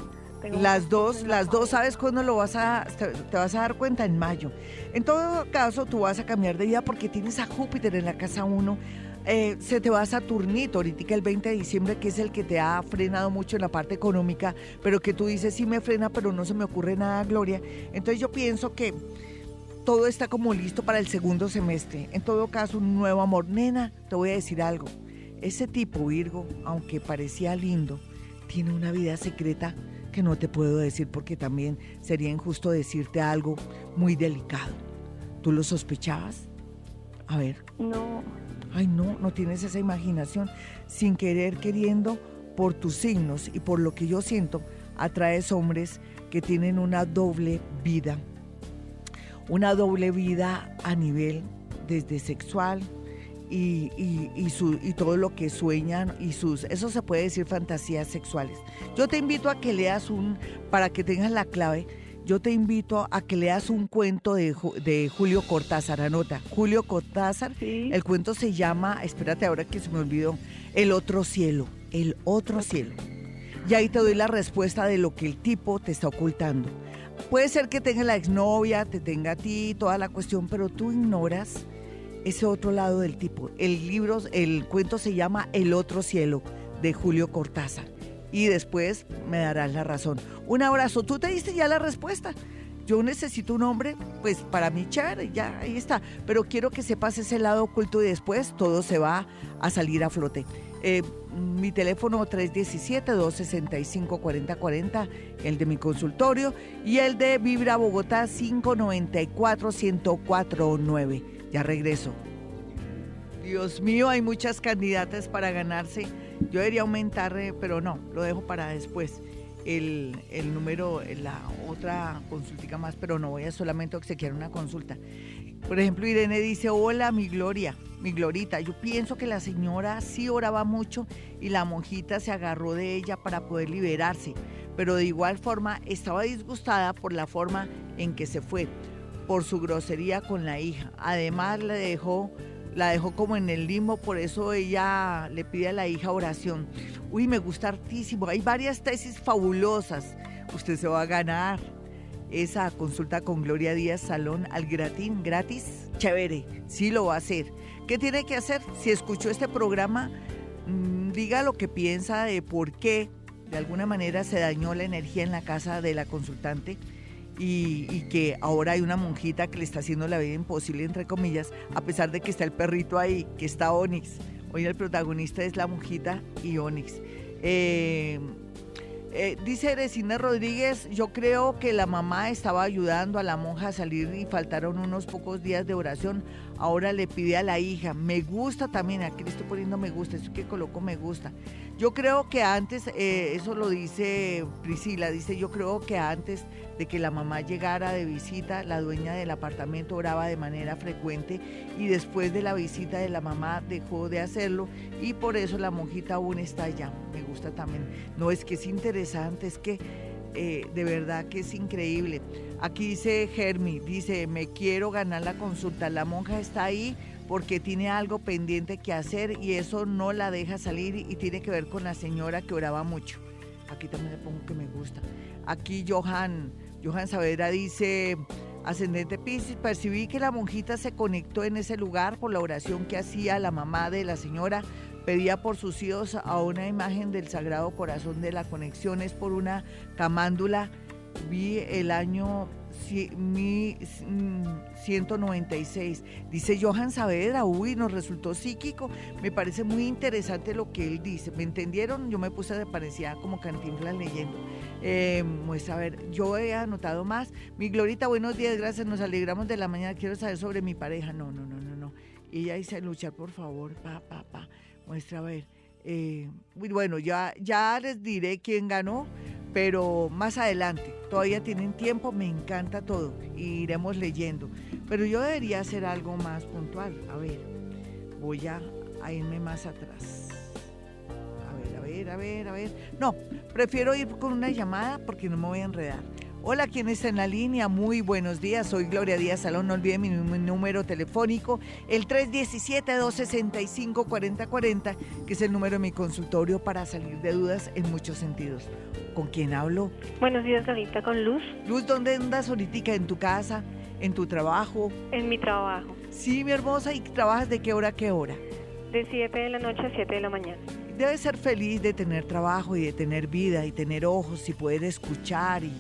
las dos, las dos, ¿sabes cuándo lo vas a, te, vas a dar cuenta? En mayo. En todo caso, tú vas a cambiar de vida porque tienes a Júpiter en la casa 1. Eh, se te va a Saturnito ahorita el 20 de diciembre, que es el que te ha frenado mucho en la parte económica, pero que tú dices, sí me frena, pero no se me ocurre nada, Gloria. Entonces yo pienso que todo está como listo para el segundo semestre. En todo caso, un nuevo amor. Nena, te voy a decir algo. Ese tipo, Virgo, aunque parecía lindo, tiene una vida secreta que no te puedo decir porque también sería injusto decirte algo muy delicado. ¿Tú lo sospechabas? A ver. No. Ay, no, no tienes esa imaginación. Sin querer, queriendo, por tus signos y por lo que yo siento, atraes hombres que tienen una doble vida. Una doble vida a nivel desde sexual, y, y, su, y todo lo que sueñan y sus, eso se puede decir fantasías sexuales. Yo te invito a que leas un, para que tengas la clave, yo te invito a que leas un cuento de, de Julio Cortázar, anota, Julio Cortázar, el cuento se llama, espérate ahora que se me olvidó, El otro cielo, el otro cielo. Y ahí te doy la respuesta de lo que el tipo te está ocultando. Puede ser que tenga la exnovia, te tenga a ti, toda la cuestión, pero tú ignoras ese otro lado del tipo. El libro, el cuento se llama El otro cielo de Julio Cortázar. Y después me darás la razón. Un abrazo. Tú te diste ya la respuesta. Yo necesito un hombre, pues para mí chévere, ya ahí está. Pero quiero que sepas ese lado oculto y después todo se va a salir a flote. Eh, mi teléfono 317-265-4040, el de mi consultorio y el de Vibra Bogotá 594-1049. Ya regreso. Dios mío, hay muchas candidatas para ganarse. Yo debería aumentar, eh, pero no, lo dejo para después. El, el número, la otra consultica más, pero no voy a solamente obsequiar una consulta. Por ejemplo, Irene dice, hola, mi Gloria, mi Glorita. Yo pienso que la señora sí oraba mucho y la monjita se agarró de ella para poder liberarse, pero de igual forma estaba disgustada por la forma en que se fue por su grosería con la hija. Además le dejó, la dejó como en el limbo, por eso ella le pide a la hija oración. Uy, me gusta hartísimo. Hay varias tesis fabulosas. Usted se va a ganar esa consulta con Gloria Díaz Salón al gratín, gratis. Chévere, sí lo va a hacer. ¿Qué tiene que hacer? Si escuchó este programa, mm, diga lo que piensa de por qué de alguna manera se dañó la energía en la casa de la consultante y, que ahora hay una monjita que le está haciendo la vida imposible, entre comillas, a pesar de que está el perrito ahí, que está Onix. Hoy el protagonista es la monjita y Onix. Eh, eh, dice Eresina Rodríguez, yo creo que la mamá estaba ayudando a la monja a salir y faltaron unos pocos días de oración. Ahora le pide a la hija, me gusta también, aquí le estoy poniendo me gusta, eso que coloco me gusta. Yo creo que antes, eh, eso lo dice Priscila, dice, yo creo que antes de que la mamá llegara de visita, la dueña del apartamento oraba de manera frecuente y después de la visita de la mamá dejó de hacerlo y por eso la monjita aún está allá. Me gusta también. No es que es interesante, es que eh, de verdad que es increíble. Aquí dice Germi, dice, me quiero ganar la consulta. La monja está ahí porque tiene algo pendiente que hacer y eso no la deja salir y tiene que ver con la señora que oraba mucho. Aquí también le pongo que me gusta. Aquí Johan, Johan Saavedra dice, ascendente Pisces, percibí que la monjita se conectó en ese lugar por la oración que hacía la mamá de la señora. Pedía por sus hijos a una imagen del Sagrado Corazón de la Conexión, es por una camándula vi el año 196. Mm, dice Johan Saavedra, uy, nos resultó psíquico. Me parece muy interesante lo que él dice. ¿Me entendieron? Yo me puse de parecía como cantinflas leyendo. Eh, muestra, a ver, yo he anotado más. Mi Glorita, buenos días, gracias. Nos alegramos de la mañana. Quiero saber sobre mi pareja. No, no, no, no, no. Ella dice luchar, por favor, pa, pa, pa. Muestra, a ver. Eh, bueno, ya, ya les diré quién ganó pero más adelante, todavía tienen tiempo, me encanta todo, iremos leyendo. Pero yo debería hacer algo más puntual. A ver, voy a, irme más atrás. A ver, a ver, a ver, a ver. No, prefiero ir con una llamada porque no me voy a enredar. Hola, ¿quién está en la línea? Muy buenos días, soy Gloria Díaz Salón, no olviden mi número telefónico, el 317-265-4040, que es el número de mi consultorio para salir de dudas en muchos sentidos. ¿Con quién hablo? Buenos días, ahorita con Luz. Luz, ¿dónde andas ahorita? ¿En tu casa? ¿En tu trabajo? En mi trabajo. Sí, mi hermosa, ¿y trabajas de qué hora a qué hora? De 7 de la noche a 7 de la mañana. Debes ser feliz de tener trabajo y de tener vida y tener ojos y poder escuchar y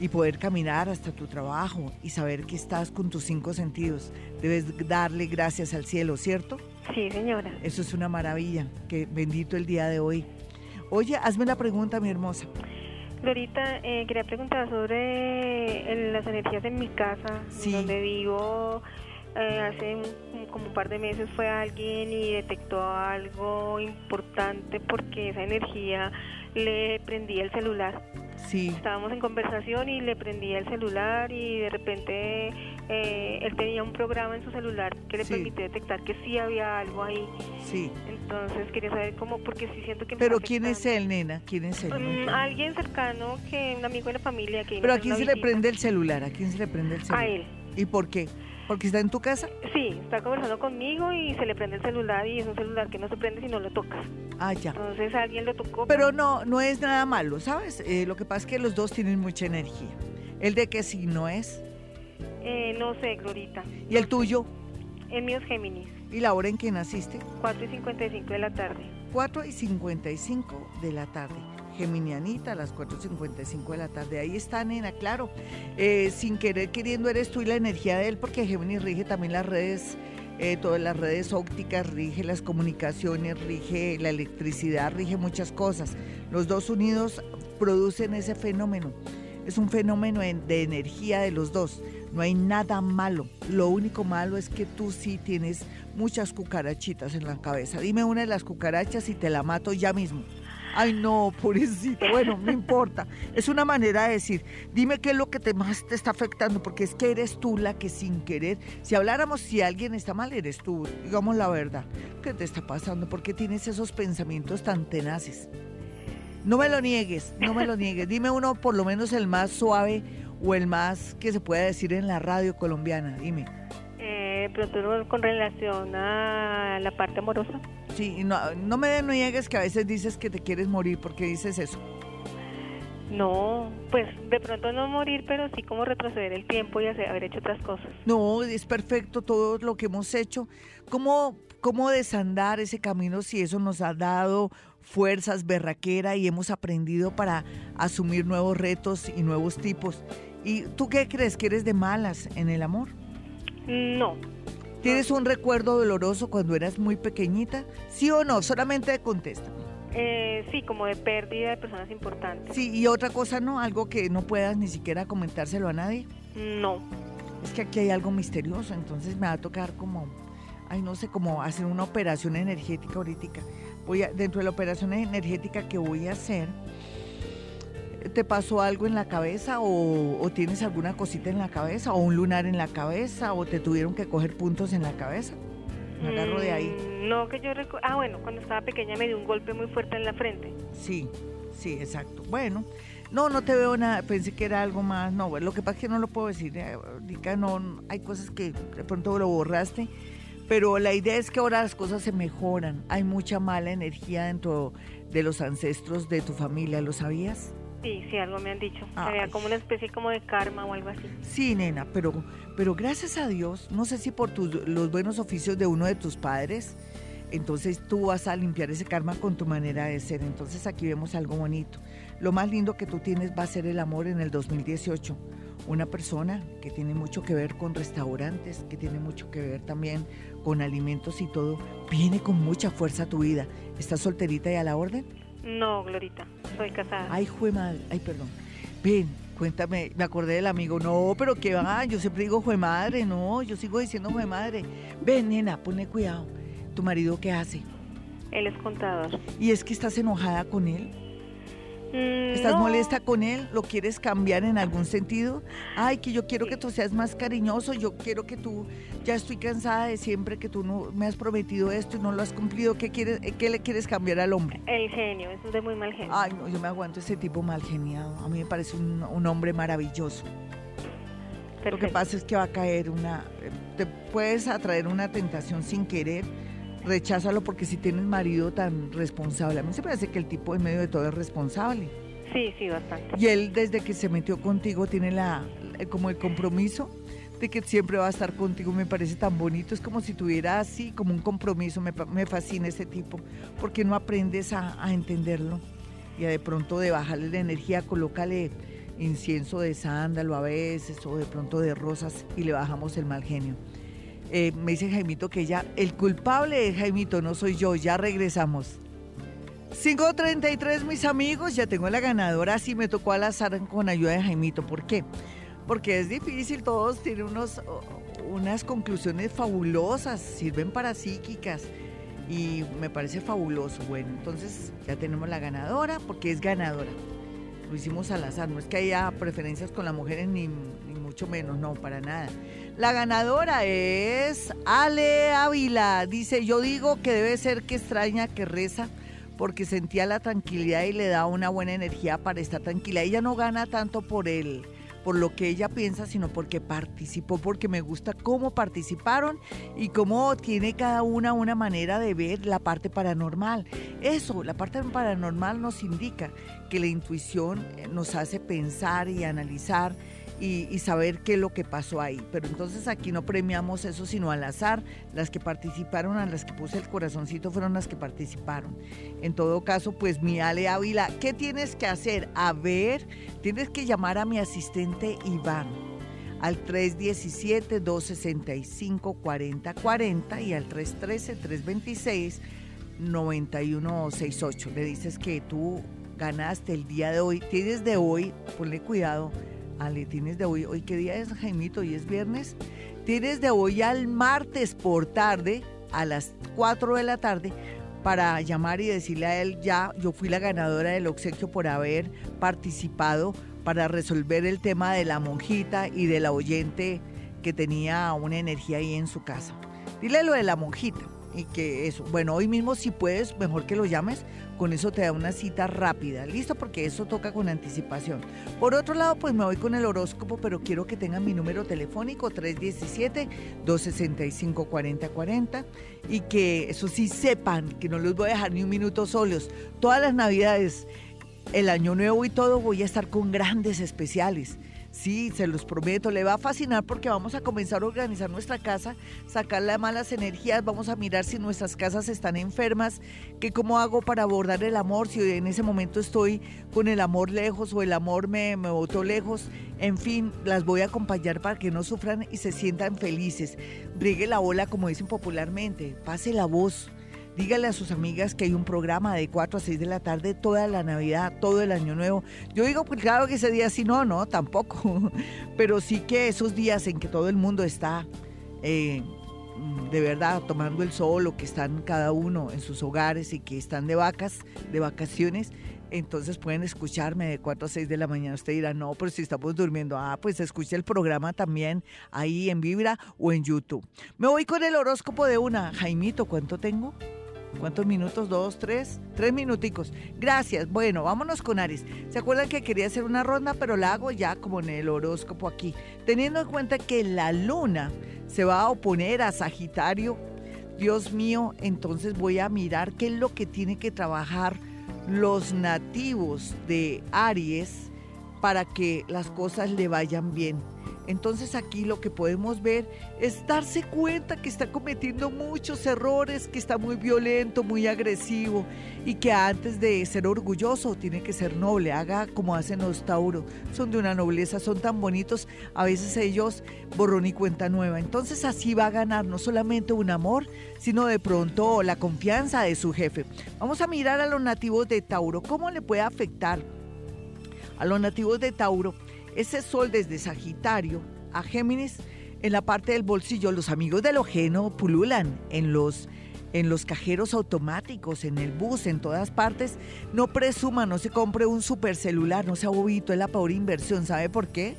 y poder caminar hasta tu trabajo y saber que estás con tus cinco sentidos. Debes darle gracias al cielo, ¿cierto? Sí, señora. Eso es una maravilla. Que bendito el día de hoy. Oye, hazme la pregunta, mi hermosa. Lorita, eh, quería preguntar sobre las energías en mi casa, donde vivo. Eh, hace como un par de meses fue alguien y detectó algo importante porque esa energía le prendía el celular. Sí. Estábamos en conversación y le prendía el celular y de repente eh, él tenía un programa en su celular que le permitió detectar que sí había algo ahí. Sí. Entonces quería saber cómo, porque sí siento que... Pero ¿quién es él, nena? ¿Quién es él? Mm, alguien cercano, que un amigo de la familia. Que Pero ¿a quién se le prende el celular? ¿A quién se le prende el celular? A él. ¿Y por qué? ¿Porque está en tu casa? Sí, está conversando conmigo y se le prende el celular y es un celular que no se prende si no lo tocas. Ah, ya. Entonces alguien lo tocó. Pero no, no es nada malo, ¿sabes? Eh, lo que pasa es que los dos tienen mucha energía. ¿El de qué signo es? Eh, no sé, Glorita. ¿Y el tuyo? El mío es Géminis. ¿Y la hora en que naciste? 4 y 55 de la tarde. 4 y 55 de la tarde. Geminianita a las 4.55 de la tarde. Ahí está, nena, claro. Eh, sin querer, queriendo, eres tú y la energía de él, porque Géminis rige también las redes, eh, todas las redes ópticas, rige las comunicaciones, rige la electricidad, rige muchas cosas. Los dos unidos producen ese fenómeno. Es un fenómeno de energía de los dos. No hay nada malo. Lo único malo es que tú sí tienes muchas cucarachitas en la cabeza. Dime una de las cucarachas y te la mato ya mismo. Ay, no, pobrecito. Bueno, no importa. Es una manera de decir, dime qué es lo que te más te está afectando, porque es que eres tú la que sin querer, si habláramos si alguien está mal, eres tú. Digamos la verdad. ¿Qué te está pasando? ¿Por qué tienes esos pensamientos tan tenaces? No me lo niegues, no me lo niegues. Dime uno, por lo menos el más suave o el más que se pueda decir en la radio colombiana. Dime. Eh, pero con relación a la parte amorosa. Sí, no, no me niegues que a veces dices que te quieres morir, porque dices eso? No, pues de pronto no morir, pero sí como retroceder el tiempo y hacer, haber hecho otras cosas. No, es perfecto todo lo que hemos hecho. ¿Cómo, ¿Cómo desandar ese camino si eso nos ha dado fuerzas, berraquera y hemos aprendido para asumir nuevos retos y nuevos tipos? ¿Y tú qué crees que eres de malas en el amor? No, ¿Tienes un recuerdo doloroso cuando eras muy pequeñita? ¿Sí o no? Solamente contesta. Eh, sí, como de pérdida de personas importantes. Sí, y otra cosa no, algo que no puedas ni siquiera comentárselo a nadie. No. Es que aquí hay algo misterioso, entonces me va a tocar como, ay, no sé, como hacer una operación energética ahorita. Voy a, dentro de la operación energética que voy a hacer, ¿Te pasó algo en la cabeza o, tienes alguna cosita en la cabeza o un lunar en la cabeza o te tuvieron que coger puntos en la cabeza? Me agarro de ahí. Mm, no, que yo recuerdo. Ah, bueno, cuando estaba pequeña me dio un golpe muy fuerte en la frente. Sí, sí, exacto. Bueno, no, no te veo nada. Pensé que era algo más. No, lo que pasa es que no lo puedo decir. Eh, no, hay cosas que de pronto lo borraste. Pero la idea es que ahora las cosas se mejoran. Hay mucha mala energía dentro de los ancestros de tu familia. ¿Lo sabías? Sí, sí, algo me han dicho. Sería como una especie como de karma o algo así. Sí, nena, pero, pero gracias a Dios, no sé si por tus, los buenos oficios de uno de tus padres, Entonces tú vas a limpiar ese karma con tu manera de ser. Entonces aquí vemos algo bonito. Lo más lindo que tú tienes va a ser el amor en el 2018. Una persona que tiene mucho que ver con restaurantes, que tiene mucho que ver también con alimentos y todo, viene con mucha fuerza a tu vida. ¿Estás solterita y a la orden? No, Glorita, soy casada. Ay, jue madre, ay, perdón. Ven, cuéntame, me acordé del amigo. No, pero que va, yo siempre digo jue madre, no, yo sigo diciendo jue madre. Ven, nena, ponle cuidado. ¿Tu marido qué hace? Él es contador. ¿Y es que estás enojada con él? Mm, ¿Estás molesta con él? ¿Lo quieres cambiar en algún sentido? Ay, que yo quiero que tú seas más cariñoso, yo quiero que tú, ya estoy cansada de siempre que tú no me has prometido esto y no lo has cumplido. ¿Qué, quieres, qué le quieres cambiar al hombre? El genio, eso es de muy mal genio. Ay, no, yo me aguanto ese tipo mal geniado. A mí me parece un, un hombre maravilloso. Lo que pasa es que va a caer una, te puedes atraer una tentación sin querer recházalo porque si tienes marido tan responsable, a mí se parece que el tipo en medio de todo es responsable. Sí, sí, bastante. Y él desde que se metió contigo tiene la como el compromiso de que siempre va a estar contigo, me parece tan bonito, es como si tuviera así como un compromiso, me, me fascina ese tipo, porque no aprendes a, a entenderlo y de pronto de bajarle la energía, colócale incienso de sándalo a veces o de pronto de rosas y le bajamos el mal genio. Eh, me dice Jaimito que ya, el culpable es Jaimito, no soy yo, ya regresamos. 5.33 mis amigos, ya tengo la ganadora, sí me tocó al azar con ayuda de Jaimito. ¿Por qué? Porque es difícil, todos tienen unos, unas conclusiones fabulosas, sirven para psíquicas y me parece fabuloso. Bueno, entonces ya tenemos la ganadora porque es ganadora. Lo hicimos al azar, no es que haya preferencias con las mujeres ni, menos, no, para nada. La ganadora es Ale Ávila. Dice, yo digo que debe ser que extraña, que reza, porque sentía la tranquilidad y le da una buena energía para estar tranquila. Ella no gana tanto por él, por lo que ella piensa, sino porque participó, porque me gusta cómo participaron y cómo tiene cada una una manera de ver la parte paranormal. Eso, la parte paranormal nos indica que la intuición nos hace pensar y analizar y, saber qué es lo que pasó ahí. Pero entonces aquí no premiamos eso, sino al azar. Las que participaron, a las que puse el corazoncito, fueron las que participaron. En todo caso, pues mi Ale Ávila, ¿qué tienes que hacer? A ver, tienes que llamar a mi asistente Iván al 317-265-4040 y al 313-326-9168. Le dices que tú ganaste el día de hoy, tienes de hoy, ponle cuidado, Ale, tienes de hoy, hoy qué día es Jaimito, hoy es viernes, tienes de hoy al martes por tarde, a las 4 de la tarde, para llamar y decirle a él, ya, yo fui la ganadora del obsequio por haber participado para resolver el tema de la monjita y de la oyente que tenía una energía ahí en su casa. Dile lo de la monjita y que eso, bueno, hoy mismo si puedes, mejor que lo llames, con eso te da una cita rápida, listo, porque eso toca con anticipación. Por otro lado, pues me voy con el horóscopo, pero quiero que tengan mi número telefónico 317-265-4040 y que eso sí sepan que no los voy a dejar ni un minuto solos. Todas las navidades, el año nuevo y todo, voy a estar con grandes especiales Sí, se los prometo, le va a fascinar porque vamos a comenzar a organizar nuestra casa, sacarle a malas energías, vamos a mirar si nuestras casas están enfermas, que cómo hago para abordar el amor, si en ese momento estoy con el amor lejos o el amor me, me botó lejos, en fin, las voy a acompañar para que no sufran y se sientan felices. Briegue la bola, como dicen popularmente, pase la voz Dígale a sus amigas que hay un programa de 4 a 6 de la tarde toda la Navidad, todo el Año Nuevo. Yo digo, pues claro que ese día sí, no, no, tampoco. *laughs* Pero sí que esos días en que todo el mundo está eh, de verdad tomando el sol o que están cada uno en sus hogares y que están de vacas, de vacaciones, entonces pueden escucharme de 4 a 6 de la mañana. Usted dirá, no, pero si estamos durmiendo, ah, pues escuche el programa también ahí en Vibra o en YouTube. Me voy con el horóscopo de una. Jaimito, ¿cuánto tengo? ¿Cuántos minutos? ¿Dos, tres? Tres minuticos. Gracias. Bueno, vámonos con Aries. ¿Se acuerdan que quería hacer una ronda, pero la hago ya como en el horóscopo aquí? Teniendo en cuenta que la luna se va a oponer a Sagitario. Dios mío, entonces voy a mirar qué es lo que tiene que trabajar los nativos de Aries para que las cosas le vayan bien. Entonces aquí lo que podemos ver es darse cuenta que está cometiendo muchos errores, que está muy violento, muy agresivo y que antes de ser orgulloso tiene que ser noble. Haga como hacen los Tauro, son de una nobleza, son tan bonitos, a veces ellos borrón y cuenta nueva. Entonces así va a ganar no solamente un amor, sino de pronto la confianza de su jefe. Vamos a mirar a los nativos de Tauro, cómo le puede afectar a los nativos de Tauro ese sol desde Sagitario a Géminis, en la parte del bolsillo, los amigos del ojeno pululan en los, en los cajeros automáticos, en el bus, en todas partes. No presuma, no se compre un super celular, no sea bobito, es la peor inversión. ¿Sabe por qué?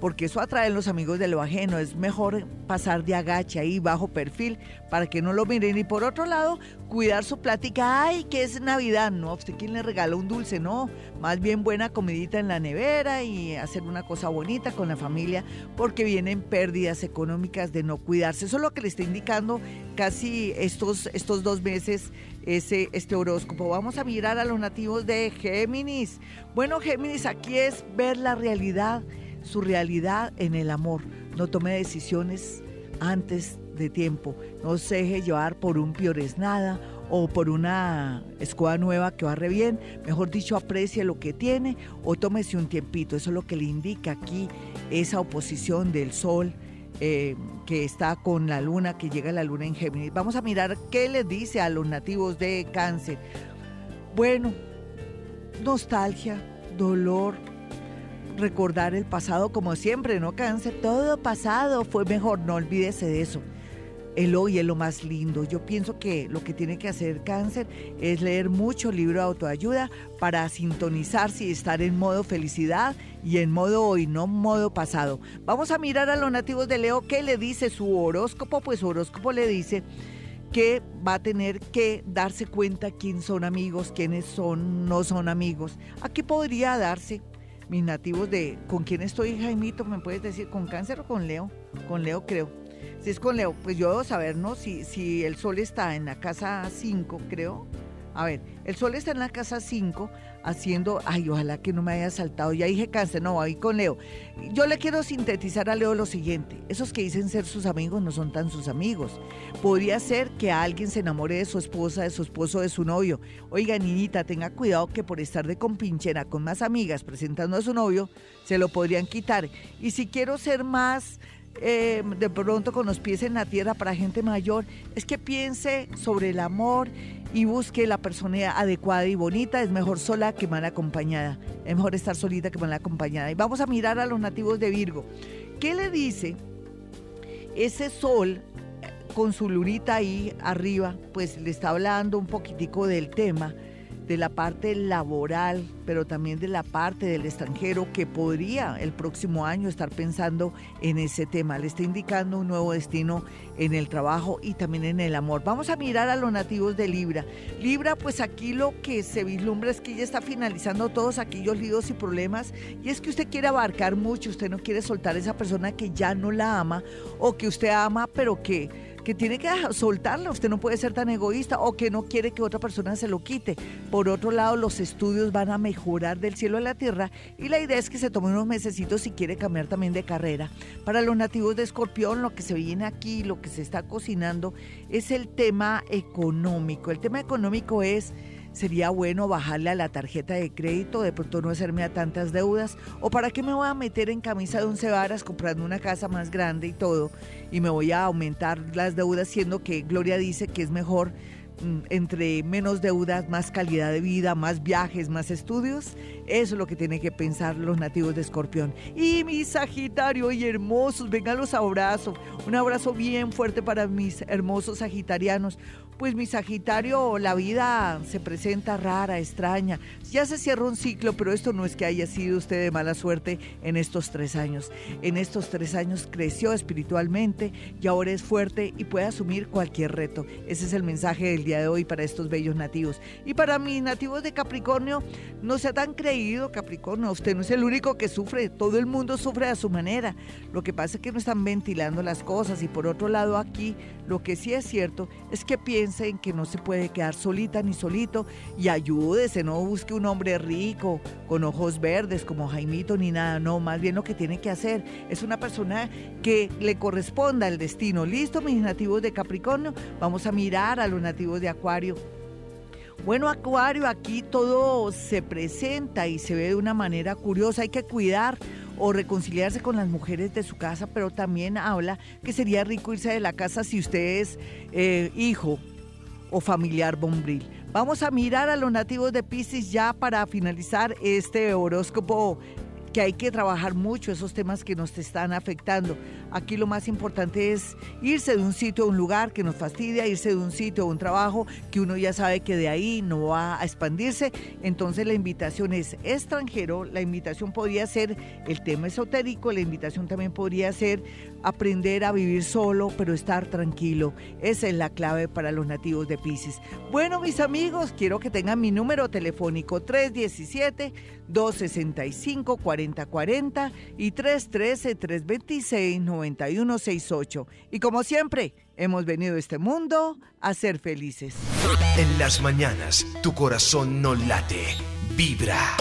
Porque eso atrae a los amigos de lo ajeno. Es mejor pasar de agache ahí bajo perfil para que no lo miren. Y por otro lado, cuidar su plática. Ay, que es Navidad. No, usted quién le regaló un dulce, no. Más bien buena comidita en la nevera y hacer una cosa bonita con la familia porque vienen pérdidas económicas de no cuidarse. Eso es lo que le está indicando casi estos, estos dos meses ese, este horóscopo. Vamos a mirar a los nativos de Géminis. Bueno, Géminis, aquí es ver la realidad su realidad en el amor. No tome decisiones antes de tiempo. No se deje llevar por un piores nada o por una escuela nueva que barre bien. Mejor dicho, aprecie lo que tiene o tómese un tiempito. Eso es lo que le indica aquí esa oposición del sol. Eh, que está con la luna, que llega la luna en Géminis. Vamos a mirar qué le dice a los nativos de cáncer. Bueno, nostalgia, dolor, recordar el pasado como siempre, ¿no? Cáncer, todo pasado fue mejor, no olvídese de eso. El hoy es lo más lindo. Yo pienso que lo que tiene que hacer cáncer es leer mucho libro de autoayuda para sintonizarse y estar en modo felicidad y en modo hoy, no modo pasado. Vamos a mirar a los nativos de Leo qué le dice su horóscopo. Pues su horóscopo le dice que va a tener que darse cuenta quién son amigos, quiénes son, no son amigos. Aquí podría darse mis nativos de con quién estoy, Jaimito, me puedes decir, con cáncer o con Leo, con Leo creo. Si es con Leo, pues yo debo saber, ¿no? Si, si el sol está en la casa 5, creo. A ver, el sol está en la casa 5 haciendo, ay, ojalá que no me haya saltado, ya dije cáncer, no, ahí con Leo. Yo le quiero sintetizar a Leo lo siguiente, esos que dicen ser sus amigos no son tan sus amigos. Podría ser que alguien se enamore de su esposa, de su esposo, de su novio. Oiga, niñita, tenga cuidado que por estar de compinchera con más amigas presentando a su novio, se lo podrían quitar. Y si quiero ser más... Eh, de pronto con los pies en la tierra para gente mayor, es que piense sobre el amor y busque la persona adecuada y bonita. Es mejor sola que mal acompañada. Es mejor estar solita que mal acompañada. Y vamos a mirar a los nativos de Virgo. ¿Qué le dice ese sol eh, con su lunita ahí arriba? Pues le está hablando un poquitico del tema de la parte laboral, pero también de la parte del extranjero que podría el próximo año estar pensando en ese tema. Le está indicando un nuevo destino en el trabajo y también en el amor. Vamos a mirar a los nativos de Libra. Libra, pues aquí lo que se vislumbra es que ya está finalizando todos aquellos líos y problemas y es que usted quiere abarcar mucho, usted no quiere soltar a esa persona que ya no la ama o que usted ama pero que que tiene que soltarla, usted no puede ser tan egoísta o que no quiere que otra persona se lo quite. Por otro lado, los estudios van a mejorar del cielo a la tierra y la idea es que se tome unos mesecitos si quiere cambiar también de carrera. Para los nativos de Escorpión, lo que se viene aquí, lo que se está cocinando es el tema económico. El tema económico es sería bueno bajarle a la tarjeta de crédito, de pronto no hacerme a tantas deudas, o para qué me voy a meter en camisa de once varas comprando una casa más grande y todo, y me voy a aumentar las deudas, siendo que Gloria dice que es mejor mm, entre menos deudas, más calidad de vida, más viajes, más estudios. Eso es lo que tienen que pensar los nativos de Escorpión. Y mi Sagitario y hermosos, vengan los abrazo. Un abrazo bien fuerte para mis hermosos sagitarianos. Pues mi Sagitario, la vida se presenta rara, extraña. Ya se cierra un ciclo, pero esto no es que haya sido usted de mala suerte en estos tres años. En estos tres años creció espiritualmente y ahora es fuerte y puede asumir cualquier reto. Ese es el mensaje del día de hoy para estos bellos nativos. Y para mis nativos de Capricornio, no sea tan Capricornio. Usted no es el único que sufre, todo el mundo sufre a su manera. Lo que pasa es que no están ventilando las cosas y por otro lado aquí, lo que sí es cierto es que piensa piensen que no se puede quedar solita ni solito y ayúdese, no busque un hombre rico, con ojos verdes como Jaimito ni nada, no, más bien lo que tiene que hacer es una persona que le corresponda el destino. ¿Listo, mis nativos de Capricornio? Vamos a mirar a los nativos de Acuario. Bueno, Acuario, aquí todo se presenta y se ve de una manera curiosa. Hay que cuidar o reconciliarse con las mujeres de su casa, pero también habla que sería rico irse de la casa si usted es eh, hijo o familiar bombril. Vamos a mirar a los nativos de Pisces ya para finalizar este horóscopo que hay que trabajar mucho esos temas que nos están afectando. Aquí lo más importante es irse de un sitio a un lugar que nos fastidia, irse de un sitio a un trabajo que uno ya sabe que de ahí no va a expandirse. Entonces la invitación es extranjero, la invitación podría ser el tema esotérico, la invitación también podría ser aprender a vivir solo, pero estar tranquilo. Esa es la clave para los nativos de Pisces. Bueno, mis amigos, quiero que tengan mi número telefónico 317-265-4040 y 313-326-9168. Y como siempre, hemos venido a este mundo a ser felices. En las mañanas, tu corazón no late, vibra.